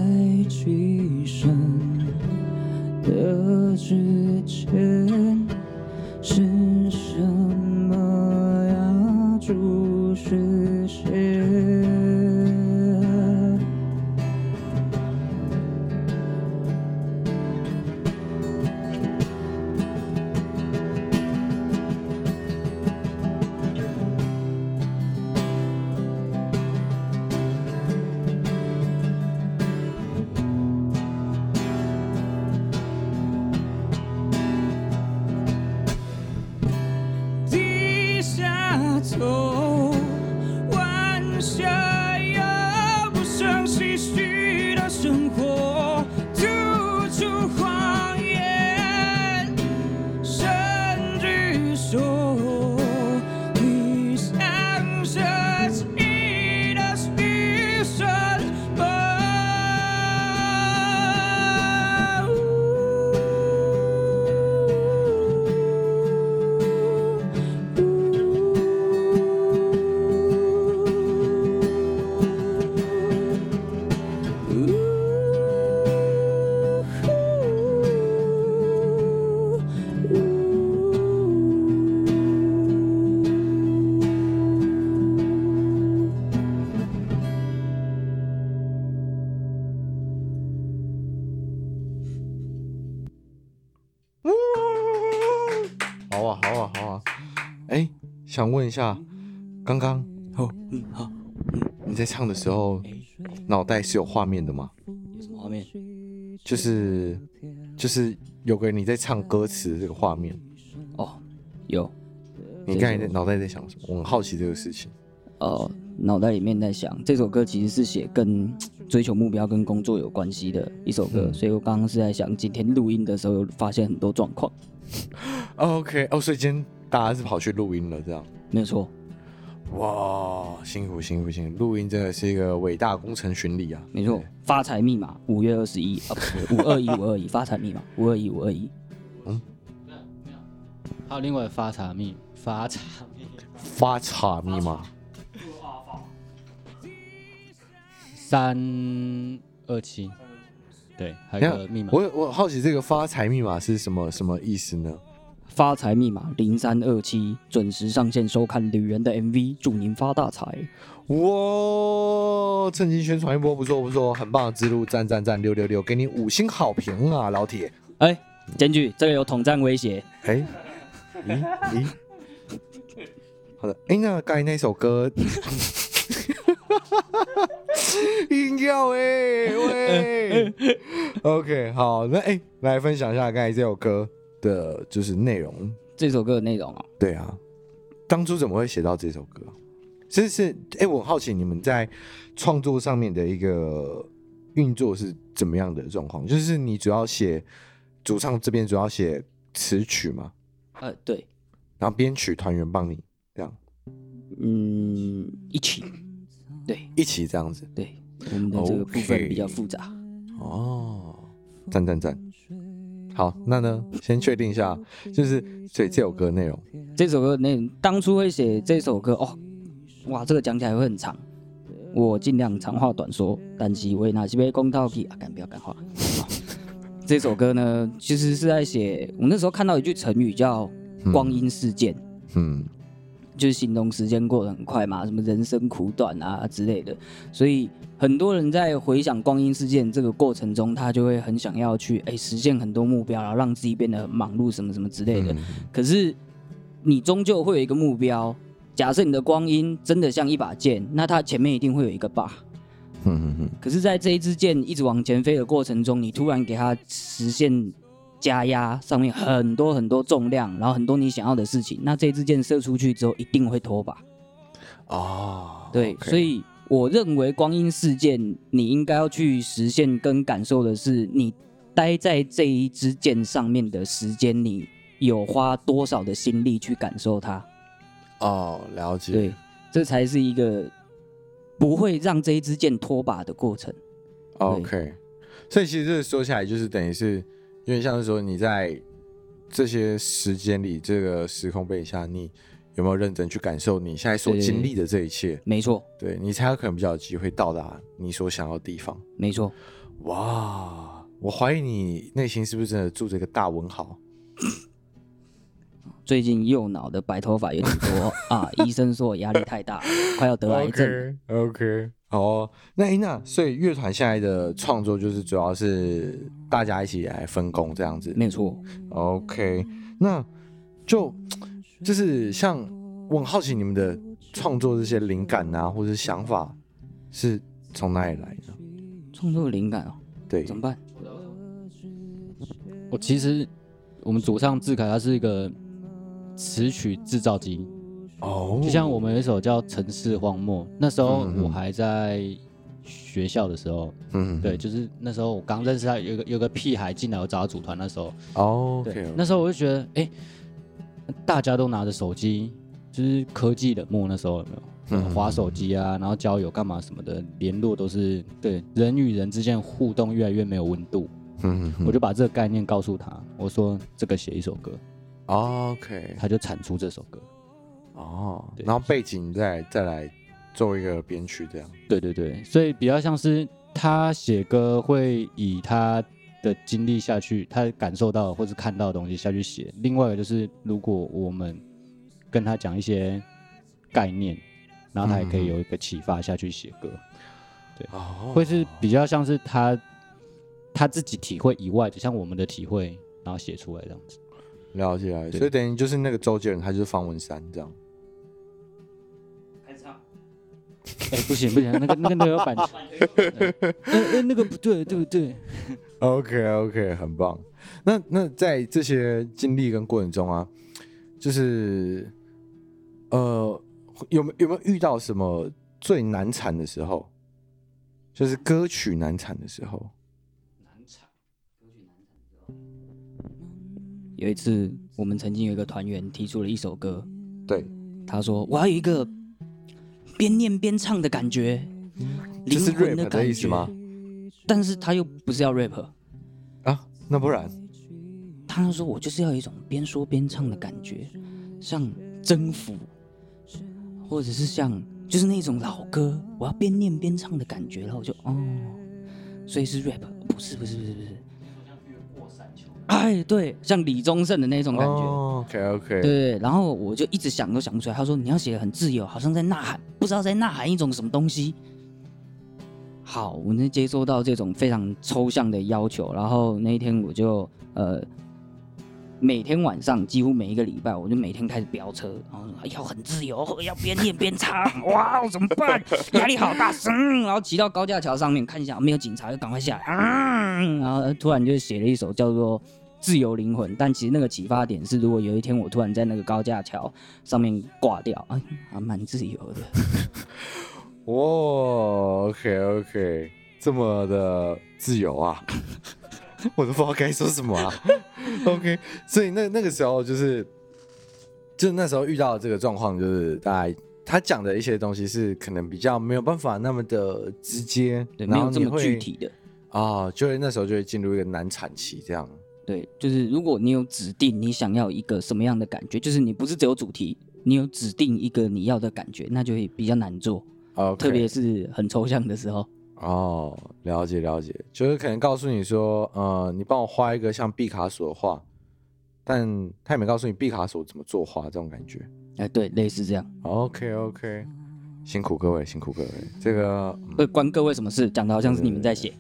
一下，刚刚哦，嗯好，你在唱的时候，脑袋是有画面的吗？有什么画面？就是就是有个你在唱歌词这个画面。哦，有。你刚才在脑袋在想什么？我很好奇这个事情。哦，脑袋里面在想，这首歌其实是写跟追求目标跟工作有关系的一首歌，嗯、所以我刚刚是在想，今天录音的时候发现很多状况。OK，哦，所以今天。大家是跑去录音了，这样没有错。哇，辛苦辛苦辛苦！录音真的是一个伟大工程巡礼啊，没错。发财密码五月二十一啊，不是 五二一五二一，发财密码五二一五二一。嗯，还有另外发财密发财发财密码三二七，对，还有个密码。我我好奇这个发财密码是什么什么意思呢？发财密码零三二七，准时上线收看《旅人》的 MV，祝您发大财！哇，趁机宣传一波，不错不错，很棒的之路，赞赞赞，六六六，给你五星好评啊，老铁！哎，检举，这个有统战威胁！哎，咦咦，好的，哎，那刚才那首歌，音调哎喂，OK，好，那哎，来分享一下刚才这首歌。的就是内容，这首歌的内容啊，对啊，当初怎么会写到这首歌？其实是，哎、欸，我很好奇你们在创作上面的一个运作是怎么样的状况？就是你主要写主唱这边主要写词曲吗？呃，对，然后编曲团员帮你这样，嗯，一起，对，一起这样子，对，我们的这个部分比较复杂，Okay. 哦，赞赞赞。好，那呢，先确定一下，就是这这首歌内容。这首歌内容当初会写这首歌哦，哇，这个讲起来会很长，我尽量长话短说，但是为哪些被公道屁啊？敢不要敢话。这首歌呢，其实是在写我那时候看到一句成语叫“光阴似箭”，嗯，就是形容时间过得很快嘛，什么人生苦短啊之类的。所以很多人在回想“光阴事件”这个过程中，他就会很想要去哎实现很多目标，然后让自己变得很忙碌什么什么之类的。可是你终究会有一个目标。假设你的光阴真的像一把剑，那它前面一定会有一个靶。嗯嗯嗯。可是，在这一支箭一直往前飞的过程中，你突然给它实现加压，上面很多很多重量，然后很多你想要的事情，那这支箭射出去之后一定会脱靶。哦，对，okay. 所以我认为光阴事件，你应该要去实现跟感受的是，你待在这一支箭上面的时间，你有花多少的心力去感受它。哦，了解。对，这才是一个不会让这一支箭脱靶的过程。OK，所以其实这说起来就是等于是，因为像是说你在这些时间里，这个时空背景下，你有没有认真去感受你现在所经历的这一切？没错，对，你才有可能比较有机会到达你所想要的地方。没错。哇，我怀疑你内心是不是真的住着一个大文豪？最近右脑的白头发有点多啊，医生说我压力太大，快要得癌症。OK，, okay. 好、哦，那哎那所以乐团现在的创作就是主要是大家一起来分工这样子。没错。OK，那就就是像我很好奇你们的创作这些灵感啊，或者是想法是从哪里来的？创作灵感哦，对，怎么办？我其实我们主唱志凯他是一个。词曲制造机哦，就像我们有一首叫《城市荒漠》，那时候我还在学校的时候，嗯，对，就是那时候我刚认识他，有个有个屁孩进来，我找他组团那时候，哦，对，那时候我就觉得，哎，大家都拿着手机，就是科技冷漠，那时候有没有？滑手机啊，然后交友干嘛什么的，联络都是对人与人之间互动越来越没有温度，嗯，我就把这个概念告诉他，我说这个写一首歌。OK，他就产出这首歌，哦，然后背景再再来做一个编曲，这样。对对对，所以比较像是他写歌会以他的经历下去，他感受到或是看到的东西下去写。另外一个就是，如果我们跟他讲一些概念，然后他也可以有一个启发下去写歌。嗯、对，哦，会是比较像是他他自己体会以外的，像我们的体会，然后写出来这样子。了解了解，所以等于就是那个周杰伦，他就是方文山这样。开唱？哎、欸，不行不行，那个那个那个有版权。哎哎，那个不对对不对？OK OK，很棒。那那在这些经历跟过程中啊，就是呃，有没有有没有遇到什么最难产的时候？就是歌曲难产的时候。有一次，我们曾经有一个团员提出了一首歌，对，他说：“我要有一个边念边唱的感觉，灵魂的感觉。”吗？但是他又不是要 rap 啊，那不然？他说：“我就是要有一种边说边唱的感觉，像征服，或者是像就是那种老歌，我要边念边唱的感觉。”然后我就哦，所以是 rap，不是不是不是不是。哎，对，像李宗盛的那种感觉。Oh, OK OK。对，然后我就一直想都想不出来。他说你要写的很自由，好像在呐喊，不知道在呐喊一种什么东西。好，我能接收到这种非常抽象的要求。然后那一天我就呃，每天晚上几乎每一个礼拜，我就每天开始飙车，然后要很自由，要边念边唱。哇，怎么办？压力好大声。然后骑到高架桥上面看一下没有警察，就赶快下来。嗯，然后突然就写了一首叫做。自由灵魂，但其实那个启发点是，如果有一天我突然在那个高架桥上面挂掉，哎，还蛮自由的。哇，OK OK，这么的自由啊，我都不知道该说什么啊。OK，所以那那个时候就是，就那时候遇到这个状况，就是大概他讲的一些东西是可能比较没有办法那么的直接，对，没有这么具体的啊、哦，就会那时候就会进入一个难产期这样。对，就是如果你有指定你想要一个什么样的感觉，就是你不是只有主题，你有指定一个你要的感觉，那就会比较难做。，哦特别是很抽象的时候。哦，了解了解，就是可能告诉你说，呃，你帮我画一个像毕卡索的画，但他也没告诉你毕卡索怎么作画，这种感觉。哎，对，类似这样。OK OK，辛苦各位，辛苦各位，这个会关各位什么事？讲的好像是你们在写。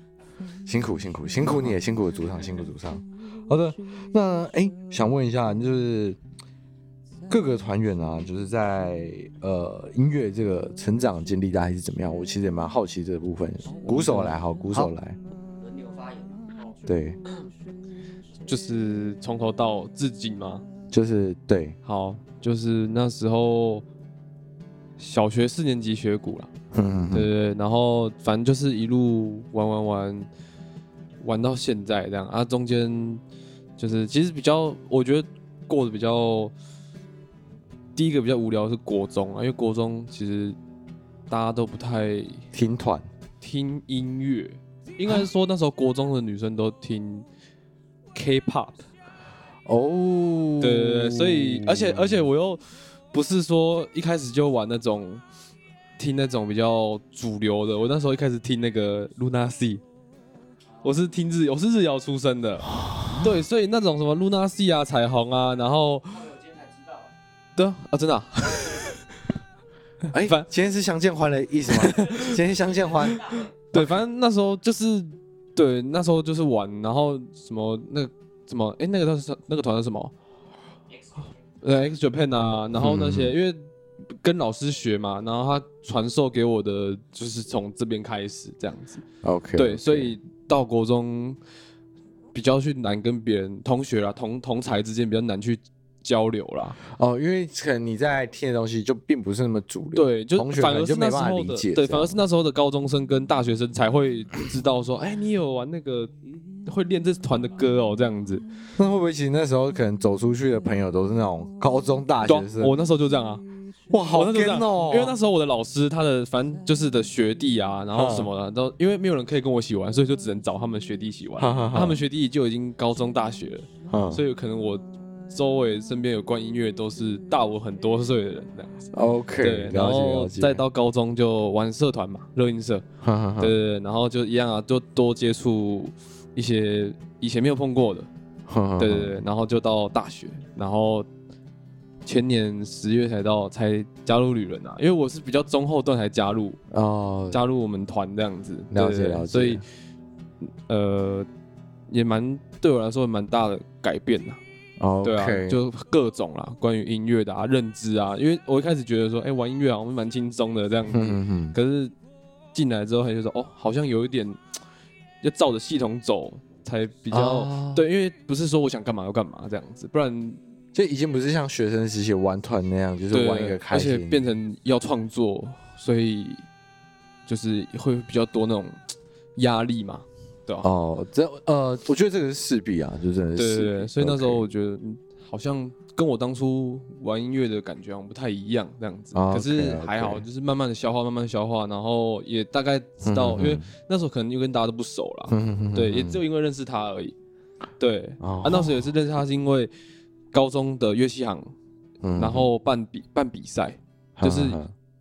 辛苦辛苦辛苦你也辛苦主场，辛苦主场。好的，那哎，想问一下，就是。各个团员啊，就是在呃音乐这个成长经历大概是怎么样？我其实也蛮好奇这个部分。鼓手来，好，鼓手来。轮流发言。对，就是从头到至今吗？就是对，好，就是那时候小学四年级学鼓了，嗯，对对对，然后反正就是一路玩玩玩玩到现在这样啊，中间就是其实比较，我觉得过得比较。第一个比较无聊是国中啊，因为国中其实大家都不太听团、听音乐，应该是说那时候国中的女生都听 K-pop 哦，对对对，所以而且而且我又不是说一开始就玩那种听那种比较主流的，我那时候一开始听那个 LUNA-SEA，我是听日我是日谣出身的，对，所以那种什么 LUNA-SEA 啊、彩虹啊，然后。对啊，真的。哎，反今天是相见欢的意思吗？今天相见欢。对，反正那时候就是，对，那时候就是玩，然后什么那个什么，哎，那个他是那个团是什么？对，X Japan 啊，然后那些、嗯、因为跟老师学嘛，然后他传授给我的就是从这边开始这样子。OK，对，所以到国中比较去难跟别人同学啦，同同才之间比较难去。交流啦，哦，因为可能你在听的东西就并不是那么主流，对，就反而是那时候的，对，反而是那时候的高中生跟大学生才会知道说，哎、欸，你有玩那个会练这团的歌哦，这样子，那会不会其实那时候可能走出去的朋友都是那种高中大学生？我那时候就这样啊，哇，好天哦，因为那时候我的老师他的反正就是的学弟啊，然后什么的都，因为没有人可以跟我一起玩，所以就只能找他们学弟一起玩，他们学弟就已经高中大学了，所以可能我。周围身边有关音乐都是大我很多岁的人这样子。OK，对，然后再到高中就玩社团嘛，热音社。对对对，然后就一样啊，就多接触一些以前没有碰过的。对对对，然后就到大学，然后前年十月才到才加入旅人啊，因为我是比较中后段才加入哦，加入我们团这样子。了解了解。所以呃，也蛮对我来说蛮大的改变呐。Okay. 对啊，就各种啦，关于音乐的啊，认知啊，因为我一开始觉得说，哎、欸，玩音乐好像蛮轻松的这样子，嗯嗯，可是进来之后，他就说，哦，好像有一点要照着系统走才比较、哦、对，因为不是说我想干嘛要干嘛这样子，不然就已经不是像学生时期玩团那样，就是玩一个开心，而且变成要创作，所以就是会比较多那种压力嘛。对哦，这呃，我觉得这个是势必啊，就真的是。对对对，所以那时候我觉得好像跟我当初玩音乐的感觉好像不太一样，这样子。可是还好，就是慢慢的消化，慢慢的消化，然后也大概知道，因为那时候可能又跟大家都不熟了，对，也只有因为认识他而已。对，啊，那时候也是认识他是因为高中的乐器行，然后办比办比赛，就是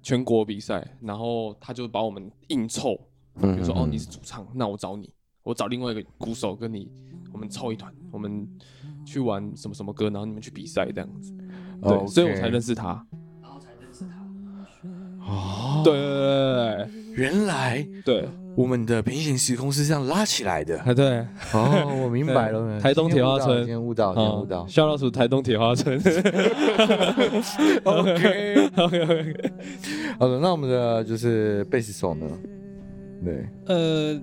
全国比赛，然后他就把我们硬凑，比如说哦你是主唱，那我找你。我找另外一个鼓手跟你，我们凑一团，我们去玩什么什么歌，然后你们去比赛这样子，对，Okay. 所以我才认识他，然后才认识他。哦，对对对对，原来对我们的平行时空是这样拉起来的。啊对，哦，我明白了。台东铁花村，今天悟到，今天悟到。笑老鼠台东铁花村。OK OK OK。好的，那我们的就是贝斯手呢？对，呃。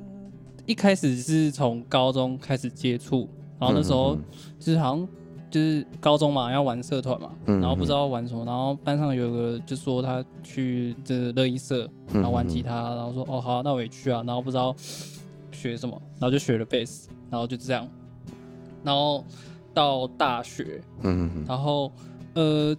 一开始是从高中开始接触，然后那时候就是好像就是高中嘛，要玩社团嘛，然后不知道玩什么，然后班上有个就说他去这乐音社，然后玩吉他，然后说哦好，那我也去啊，然后不知道学什么，然后就学了贝斯，然后就这样，然后到大学，然后呃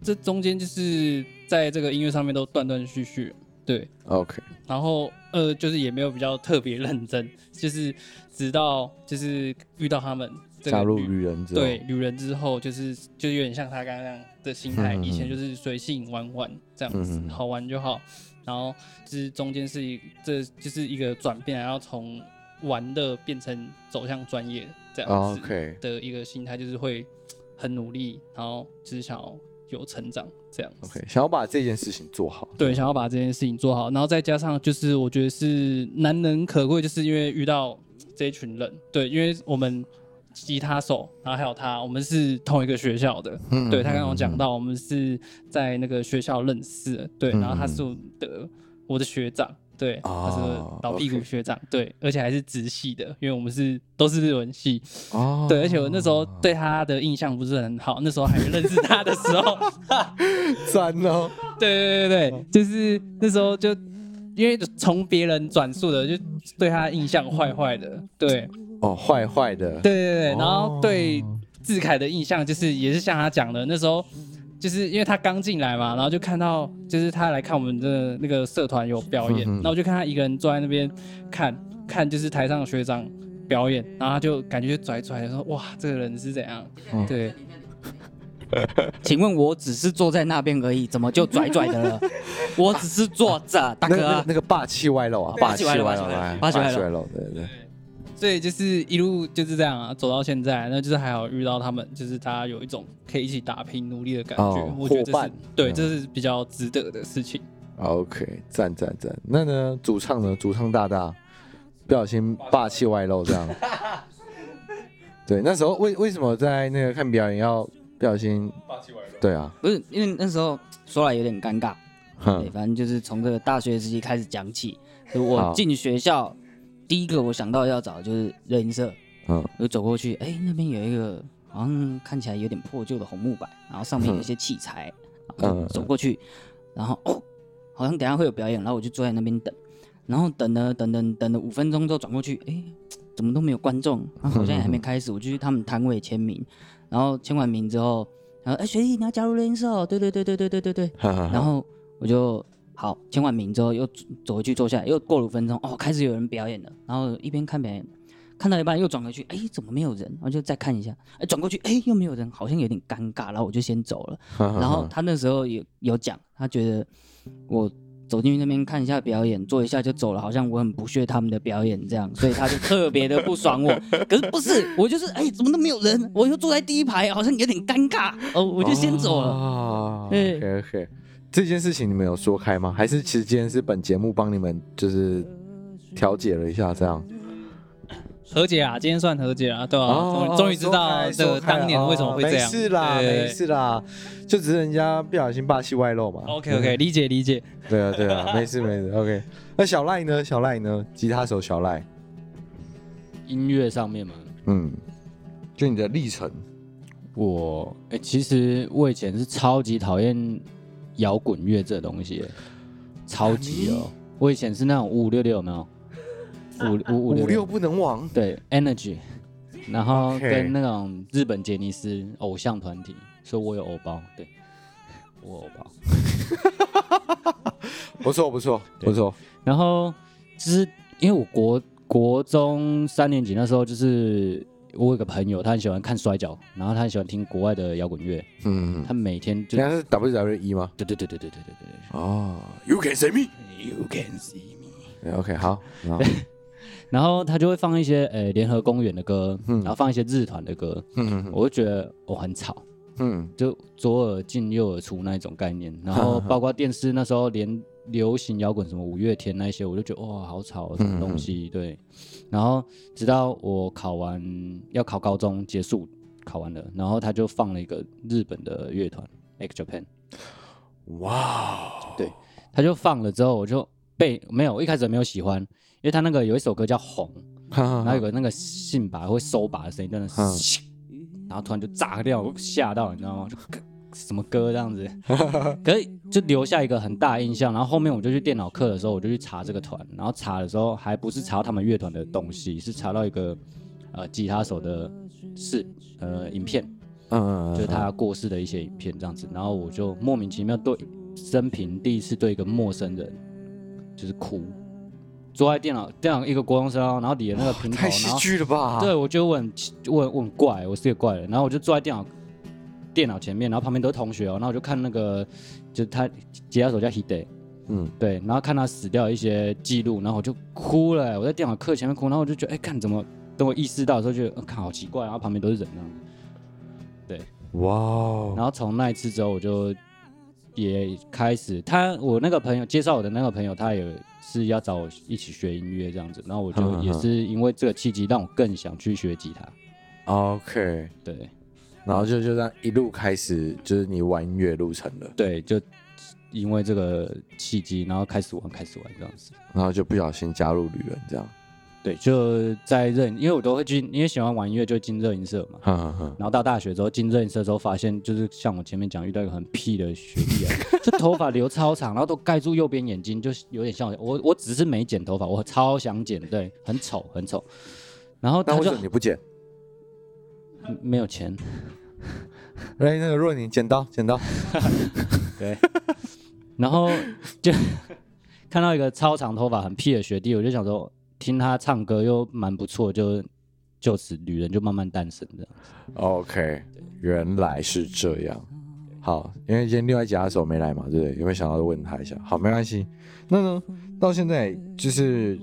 这中间就是在这个音乐上面都断断续续。对，OK，然后呃，就是也没有比较特别认真，就是直到就是遇到他们加入旅人之后，对旅人之后，就是就有点像他刚刚那样的心态。以前就是随性玩玩这样子，好玩就好。然后就是中间是一，这就是一个转变，然后从玩的变成走向专业这样子的一个心态，就是会很努力，然后只想要有成长这样。OK，想要把这件事情做好。对，想要把这件事情做好，然后再加上就是我觉得是难能可贵，就是因为遇到这一群人，对，因为我们。吉他手，然后还有他，我们是同一个学校的。嗯，对，他刚刚有讲到，我们是在那个学校认识的。对，然后他是我的我的学长，对，他是老屁股学长，对，而且还是直系的，因为我们是都是日文系。哦，对，而且我那时候对他的印象不是很好，那时候还没认识他的时候，赞哦。对对对对，就是那时候就因为从别人转述的，就对他印象坏坏的，对。哦，坏坏的，对对对，然后对志凯的印象就是也是像他讲的，那时候就是因为他刚进来嘛，然后就看到就是他来看我们的那个社团有表演，然后我就看他一个人坐在那边看看就是台上的学长表演，然后他就感觉拽拽的说哇，这个人是怎样？对，请问我只是坐在那边而已，怎么就拽拽的了？我只是坐着，大哥，那个霸气外露啊，霸气外露，霸气外露，对对。所以就是一路就是这样啊，走到现在，那就是还好遇到他们，就是大家有一种可以一起打拼、努力的感觉。哦、我觉得这是对，这是比较值得的事情。OK，赞赞赞。那呢，主唱呢？主唱大大不小心霸气外露这样。对，那时候为为什么在那个看表演要不小心霸气外露？对啊，不是因为那时候说来有点尴尬。对，反正就是从这个大学时期开始讲起，就我进学校。第一个我想到要找的就是热音社，嗯，我就走过去，哎、欸，那边有一个好像看起来有点破旧的红木板，然后上面有一些器材，嗯，走过去，然后哦，好像等下会有表演，然后我就坐在那边等，然后等了等等等了五分钟之后转过去，哎、欸，怎么都没有观众，好像也还没开始，我就去他们摊位签名，然后签完名之后，然后哎、欸、学弟你要加入热音社？哦，对对对对对对对对，然后我就。好，签完名之后又走回去坐下来，又过了五分钟，哦，开始有人表演了。然后一边看表演，看到一半又转回去，哎，怎么没有人？然后就再看一下，哎，转过去，哎，又没有人，好像有点尴尬。然后我就先走了。然后他那时候有有讲，他觉得我走进去那边看一下表演，坐一下就走了，好像我很不屑他们的表演这样，所以他就特别的不爽我。可是不是，我就是哎，怎么都没有人？我又坐在第一排，好像有点尴尬。哦，我就先走了。哦，对，OK OK。这件事情你们有说开吗？还是其实今天是本节目帮你们就是调解了一下这样？和解啊，今天算和解啊，对吧？终终于知道这个当年为什么会这样。没事啦，没事啦，就只是人家不小心霸气外露嘛。OK OK，理解理解。对啊对啊，没 事没事。OK，那小赖呢？小赖呢？吉他手小赖。音乐上面嘛，嗯，就你的历程。我哎，其实我以前是超级讨厌。摇滚乐这东西，超级哦！我以前是那种五五六六，有没有？五五五六不能忘。对，Energy，然后跟那种日本杰尼斯偶像团体，说我有偶包，对，我偶包，不错不错不错。然后就是因为我国国中三年级那时候就是。我有个朋友，他很喜欢看摔跤，然后他很喜欢听国外的摇滚乐。嗯，他每天就。那是 WWE 吗？对对对对对对对对。哦，You can see me, you can see me。OK，好。然后他就会放一些呃联合公园的歌，然后放一些日团的歌。嗯，我就觉得我很吵。嗯，就左耳进右耳出那一种概念。然后 包括电视那时候连。流行摇滚什么五月天那些，我就觉得哇，好吵，什么东西？对。然后直到我考完要考高中结束，考完了，然后他就放了一个日本的乐团 X Japan。哇。对，他就放了之后，我就被没有，一开始没有喜欢，因为他那个有一首歌叫红，然后有个那个信把会收把的声音，真的是，然后突然就炸掉，我吓到，你知道吗？就。什么歌这样子？可是就留下一个很大印象。然后后面我就去电脑课的时候，我就去查这个团。然后查的时候还不是查他们乐团的东西，是查到一个呃吉他手的是呃影片，嗯，就是他过世的一些影片这样子。然后我就莫名其妙对生平第一次对一个陌生人就是哭，坐在电脑电脑一个国中生，然后底下那个屏幕，太戏剧了吧？对，我就问问问怪，我是个怪人，然后我就坐在电脑电脑前面，然后旁边都是同学哦，然后我就看那个，就他吉他手叫 Hide，嗯，对，然后看他死掉一些记录，然后我就哭了，我在电脑课前面哭，然后我就觉得，哎，看怎么等我意识到的时候，就觉得看好奇怪，然后旁边都是人这样，对，哇然后从那一次之后，我就也开始，他我那个朋友介绍我的那个朋友，他也。是要找我一起学音乐这样子，然后我就也是因为这个契机，让我更想去学吉他。OK，对，然后就就这样一路开始，就是你玩音乐路程了。对，就因为这个契机，然后开始玩，开始玩这样子，然后就不小心加入旅人这样。对，就在热，因为我都会进，因为喜欢玩音乐，就进热音社嘛。然后到大学之后进热音社之后，发现就是像我前面讲，遇到一个很屁的学弟啊，就头发留超长，然后都盖住右边眼睛，就有点像我。我只是没剪头发，我超想剪，对，很丑，很丑。然后他就，你不剪？没有钱。哎，那个若宁剪刀，剪刀。对。然后就看到一个超长头发很屁的学弟，我就想说。听他唱歌又蛮不错，就就此女人就慢慢诞生这样。OK，原来是这样。好，因为今天另外吉他手没来嘛，对不对？有没有想到问他一下？好，没关系。那呢，到现在就是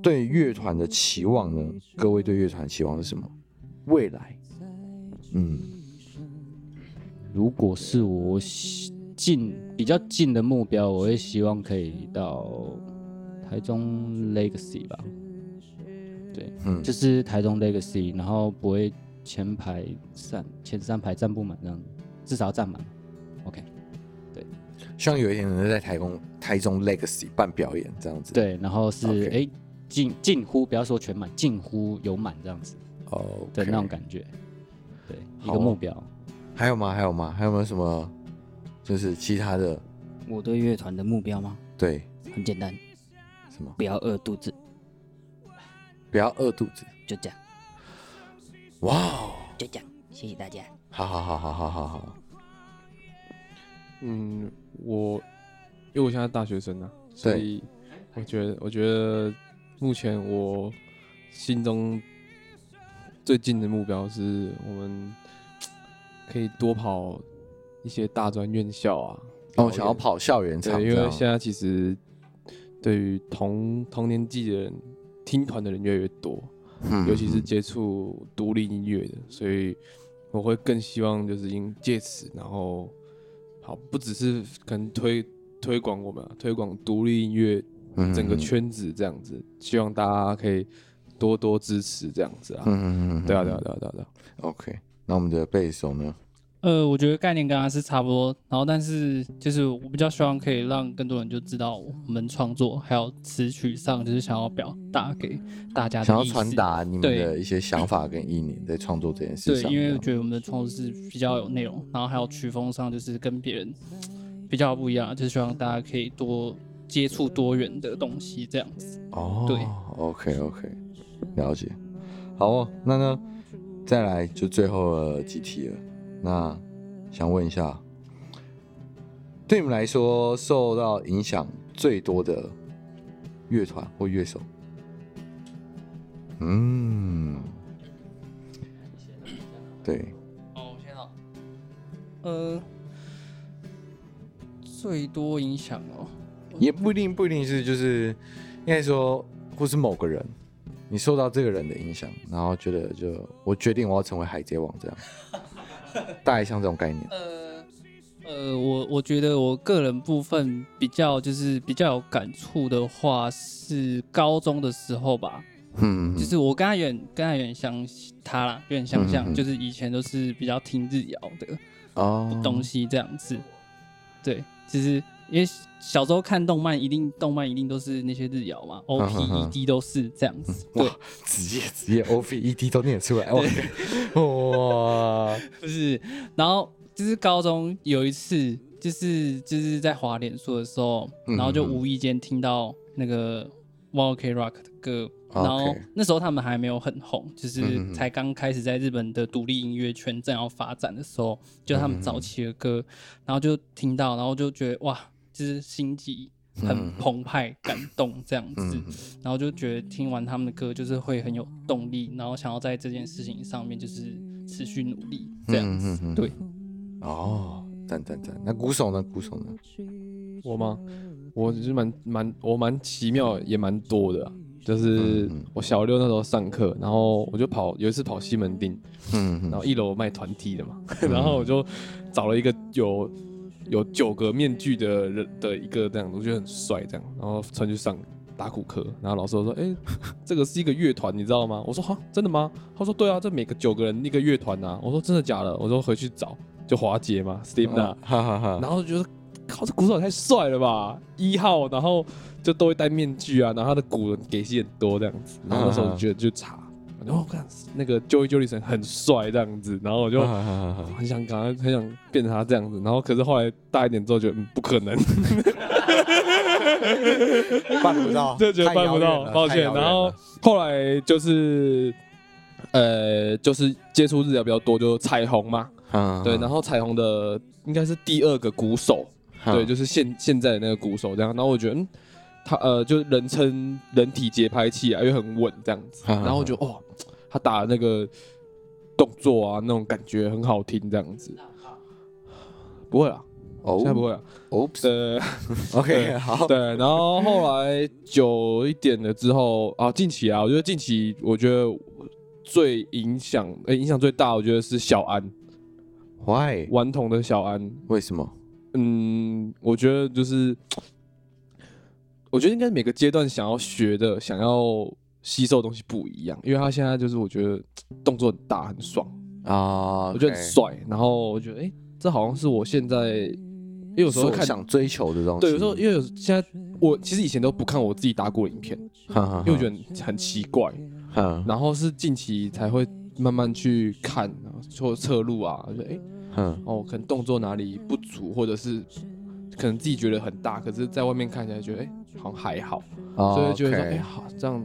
对乐团的期望呢？各位对乐团的期望是什么？未来，嗯，如果是我近比较近的目标，我会希望可以到台中 Legacy 吧。对，嗯，就是台中 Legacy，然后不会前排站前三排站不满这样，至少要站满。OK，对，希望有一天能在台中台中 Legacy 办表演这样子。对，然后是哎近近乎不要说全满，近乎有满这样子。哦，的，那种感觉。对，一个目标。还有吗？还有吗？还有没有什么？就是其他的？我对乐团的目标吗？对，很简单。什么？不要饿肚子。不要饿肚子，就这样。哇哦，就这样，谢谢大家。好好好好好好好。嗯，我因为我现在大学生啊，所以我觉得，我觉得目前我心中最近的目标是我们可以多跑一些大专院校啊。哦，想要跑校园场，因为现在其实对于同同年纪的人。听团的人越来越多，嗯、尤其是接触独立音乐的，所以我会更希望就是因借此，然后好不只是可能推推广我们、啊，推广独立音乐整个圈子这样子，嗯、希望大家可以多多支持这样子啊。嗯嗯嗯，对啊对啊对啊对啊对啊。OK，那我们的贝斯手呢？呃，我觉得概念跟他是差不多，然后但是就是我比较希望可以让更多人就知道我们创作还有词曲上就是想要表达给大家的，想要传达你们的一些想法跟意念在创作这件事上。对，因为我觉得我们的创作是比较有内容，然后还有曲风上就是跟别人比较不一样，就是希望大家可以多接触多元的东西这样子。哦，对，OK OK，了解。好哦，那呢，再来就最后了几题了。那想问一下，对你们来说受到影响最多的乐团或乐手？嗯，对。哦，我先好。呃，最多影响哦，也不一定，不一定是就是应该说，或是某个人，你受到这个人的影响，然后觉得就我决定我要成为海贼王这样。大概像这种概念。呃呃，我我觉得我个人部分比较就是比较有感触的话，是高中的时候吧。嗯，就是我跟他有点跟他有点像他啦，有点相像，嗯、就是以前都是比较听日谣的哦东西这样子。对，就是因为小时候看动漫，一定动漫一定都是那些日谣嘛，O P E D 都是这样子。对，职业职业 O P E D 都念出来。对。哇，就是，然后就是高中有一次，就是就是在滑脸书的时候，然后就无意间听到那个 OK ROCK 的歌，然后那时候他们还没有很红，就是才刚开始在日本的独立音乐圈正要发展的时候，就他们早期的歌，然后就听到，然后就觉得哇，就是心急很澎湃、感动这样子，然后就觉得听完他们的歌就是会很有动力，然后想要在这件事情上面就是持续努力这样子。对，哦，赞赞赞。那鼓手呢？鼓手呢？我吗？我就是蛮蛮我蛮奇妙，也蛮多的。就是我小六那时候上课，然后我就跑，有一次跑西门町，嗯，然后一楼卖团体的嘛，然后我就找了一个有有九个面具的人的一个这样，我觉得很帅这样，然后穿去上打鼓课，然后老师说，哎、欸，这个是一个乐团，你知道吗？我说哈，真的吗？他说对啊，这每个九个人一个乐团呐。我说真的假的？我说回去找，就华杰嘛，Steam 的，哈哈哈，然后觉得。靠，这鼓手太帅了吧！一号，然后就都会戴面具啊，然后他的鼓给戏很多这样子，然后那时候就觉得就查，然后看那个 Joey Jordison 很帅这样子，然后我就很想赶快很想变成他这样子，然后可是后来大一点之后觉得嗯不可能，办不到，就觉得办不到，抱歉。然后后来就是呃就是接触日料比较多，就彩虹嘛，对，然后彩虹的应该是第二个鼓手。对，就是现现在的那个鼓手这样，然后我觉得，嗯，他呃，就是人称人体节拍器啊，因为很稳这样子，然后我觉得哦，他打的那个动作啊，那种感觉很好听这样子。不会啊，哦，现在不会啊。哦，对，OK，好。对，然后后来久一点了之后啊，近期啊，我觉得近期我觉得最影响，哎，影响最大，我觉得是小安。Why？顽童的小安，为什么？嗯，我觉得就是，我觉得应该每个阶段想要学的、想要吸收的东西不一样。因为他现在就是我觉得动作很大、很爽啊，我觉得很帅。然后我觉得，哎，这好像是我现在，因为有时候看想追求的东西。对，有时候因为现在我其实以前都不看我自己打鼓的影片，因为我觉得很奇怪。然后是近期才会慢慢去看，或侧录啊，我觉得哎。嗯，哦，可能动作哪里不足，或者是可能自己觉得很大，可是在外面看起来觉得哎、欸，好像还好，哦、所以就觉得哎、okay 欸，好这样，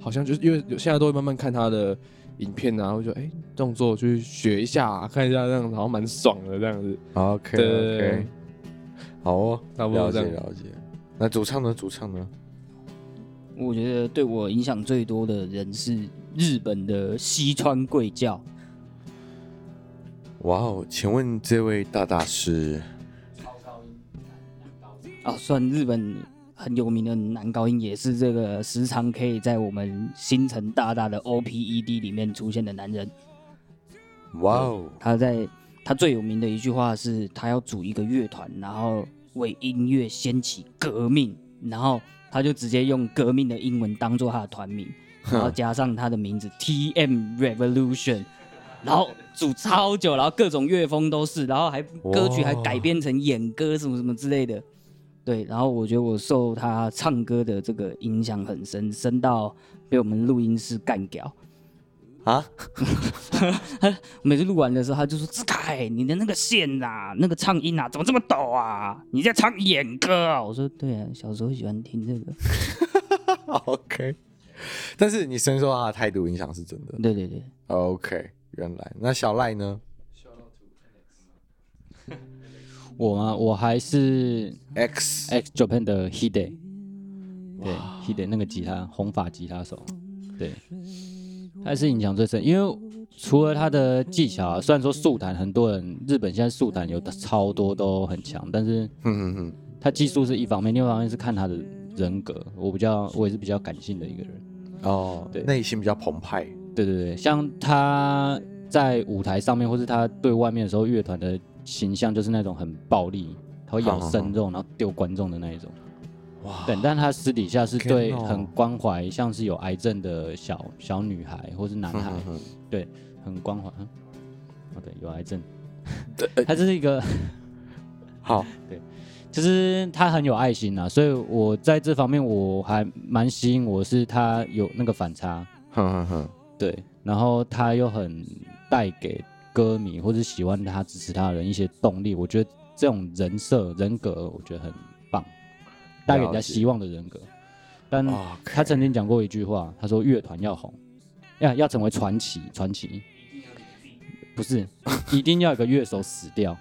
好像就是因为现在都会慢慢看他的影片啊，我觉得哎，动作去学一下，看一下这样，好像蛮爽的这样子。OK，对对对 okay. 好哦，差不多这样了解了解。那主唱呢？主唱呢？我觉得对我影响最多的人是日本的西川贵教。哇哦，请问这位大大是？超高音男高音哦，算日本很有名的男高音，也是这个时常可以在我们星辰大大的 OPED 里面出现的男人。哇哦，他在他最有名的一句话是，他要组一个乐团，然后为音乐掀起革命，然后他就直接用革命的英文当做他的团名，然后加上他的名字 TM Revolution。然后组超久，然后各种乐风都是，然后还歌曲还改编成演歌什么什么之类的，对。然后我觉得我受他唱歌的这个影响很深，深到被我们录音室干掉啊！每次录完的时候，他就说：“志凯，你的那个线啊，那个唱音啊，怎么这么抖啊？你在唱演歌啊？”我说：“对啊，小时候喜欢听这个。”OK，但是你深受他的态度影响是真的。对对对，OK。原来那小赖呢？我吗？我还是 X X Japan 的 Hide，对 Hide 那个吉他红发吉他手，对，他是影响最深。因为除了他的技巧啊，虽然说速弹很多人日本现在速弹有的超多都很强，但是嗯嗯嗯，他技术是一方面，另外一方面是看他的人格。我比较我也是比较感性的一个人哦，对，内心比较澎湃。对对对，像他在舞台上面，或是他对外面的时候，乐团的形象就是那种很暴力，他会咬生肉，然后丢观众的那一种。哇！对，但他私底下是对很关怀，像是有癌症的小小女孩或是男孩，对，很关怀。哦，对，有癌症。对，他这是一个 好，对，就是他很有爱心啊，所以我在这方面我还蛮吸引我，是他有那个反差。哼哼哼。对，然后他又很带给歌迷或者喜欢他、支持他的人一些动力。我觉得这种人设、人格，我觉得很棒，带给人家希望的人格。但他曾经讲过一句话，他说：“乐团要红，要要成为传奇，传奇不是 一定要有个乐手死掉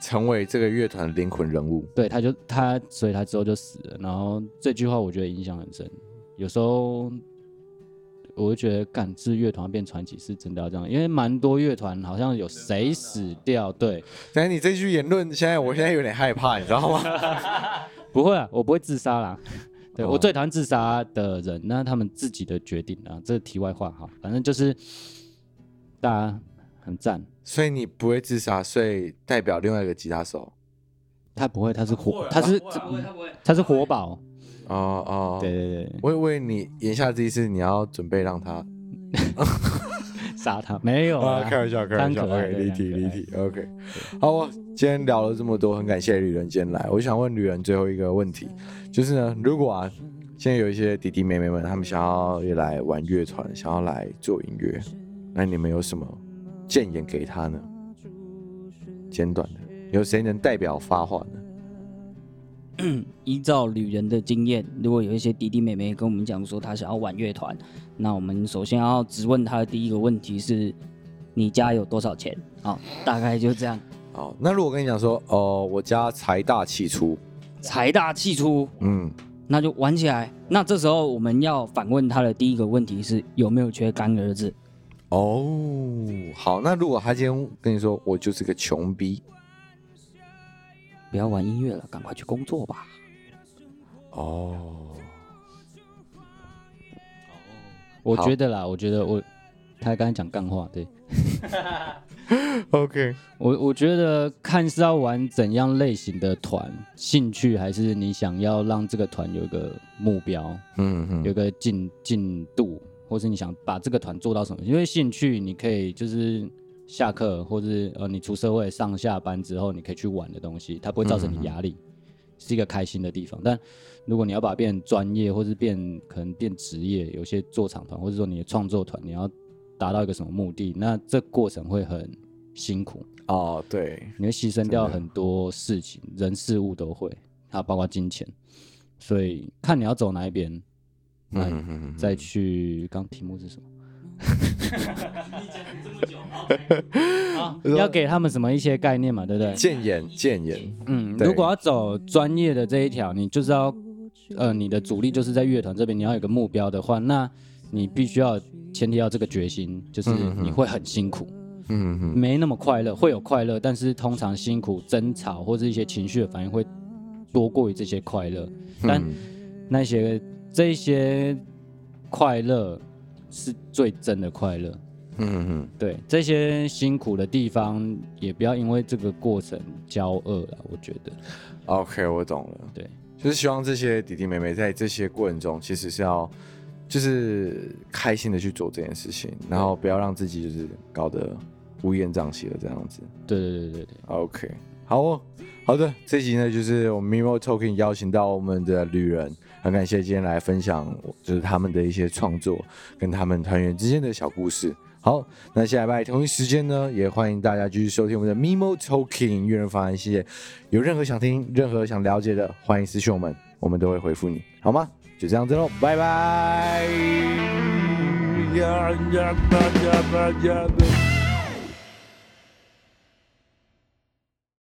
成为这个乐团的灵魂人物。对，他就他，所以他之后就死了。然后这句话我觉得影响很深。有时候我就觉得，感知乐团变传奇是真的要这样，因为蛮多乐团好像有谁死掉。对，但是你这句言论，现在我现在有点害怕，你知道吗？不会啊，我不会自杀啦。对、哦、我最讨厌自杀的人，那他们自己的决定啊。这是题外话哈，反正就是大家很赞。所以你不会自杀，所以代表另外一个吉他手，他不会，他是活，他是他是活宝。哦哦，对对对，我以为你言下之意是你要准备让他 杀他，没有啊，开玩笑，开玩笑，OK，离题离题，OK。好，我今天聊了这么多，很感谢旅人今天来。我想问旅人最后一个问题，就是呢，如果啊，现在有一些弟弟妹妹们，他们想要也来玩乐团，想要来做音乐，那你们有什么？建言给他呢？简短的，有谁能代表发话呢？依照旅人的经验，如果有一些弟弟妹妹跟我们讲说他想要玩乐团，那我们首先要直问他的第一个问题是：你家有多少钱？好，大概就这样。好，那如果跟你讲说，哦、呃，我家财大气粗，财大气粗，嗯，那就玩起来。那这时候我们要反问他的第一个问题是：有没有缺干儿子？哦，好，那如果他今天跟你说，我就是个穷逼，不要玩音乐了，赶快去工作吧。哦，我觉得啦，我觉得我他刚才讲干话，对。OK，我我觉得看是要玩怎样类型的团，兴趣还是你想要让这个团有个目标，嗯嗯，有个进进度。或是你想把这个团做到什么？因为兴趣，你可以就是下课，或是呃，你出社会上下班之后，你可以去玩的东西，它不会造成你压力，嗯、是一个开心的地方。但如果你要把它变专业，或是变可能变职业，有些做厂团，或者说你的创作团，你要达到一个什么目的，那这过程会很辛苦哦。对，你会牺牲掉很多事情，人事物都会，它包括金钱，所以看你要走哪一边。嗯，再去，刚题目是什么？你要给他们什么一些概念嘛，对不对？建言，建言。嗯，如果要走专业的这一条，你就是要，呃，你的主力就是在乐团这边，你要有个目标的话，那你必须要前提要这个决心，就是你会很辛苦，嗯嗯，没那么快乐，会有快乐，但是通常辛苦、争吵或者一些情绪的反应会多过于这些快乐，但那些。这些快乐是最真的快乐，嗯嗯，对，这些辛苦的地方也不要因为这个过程骄傲了，我觉得。OK，我懂了，对，就是希望这些弟弟妹妹在这些过程中，其实是要就是开心的去做这件事情，然后不要让自己就是搞得乌烟瘴气的这样子。对对对对对，OK，好哦，好的，这集呢就是我们 MIMO Talking 邀请到我们的旅人。很感谢今天来分享，就是他们的一些创作跟他们团员之间的小故事。好，那下礼拜同一时间呢，也欢迎大家继续收听我们的 MIMO Talking 乐人访谈系列。有任何想听、任何想了解的，欢迎私讯我们，我们都会回复你，好吗？就这样子喽，拜拜。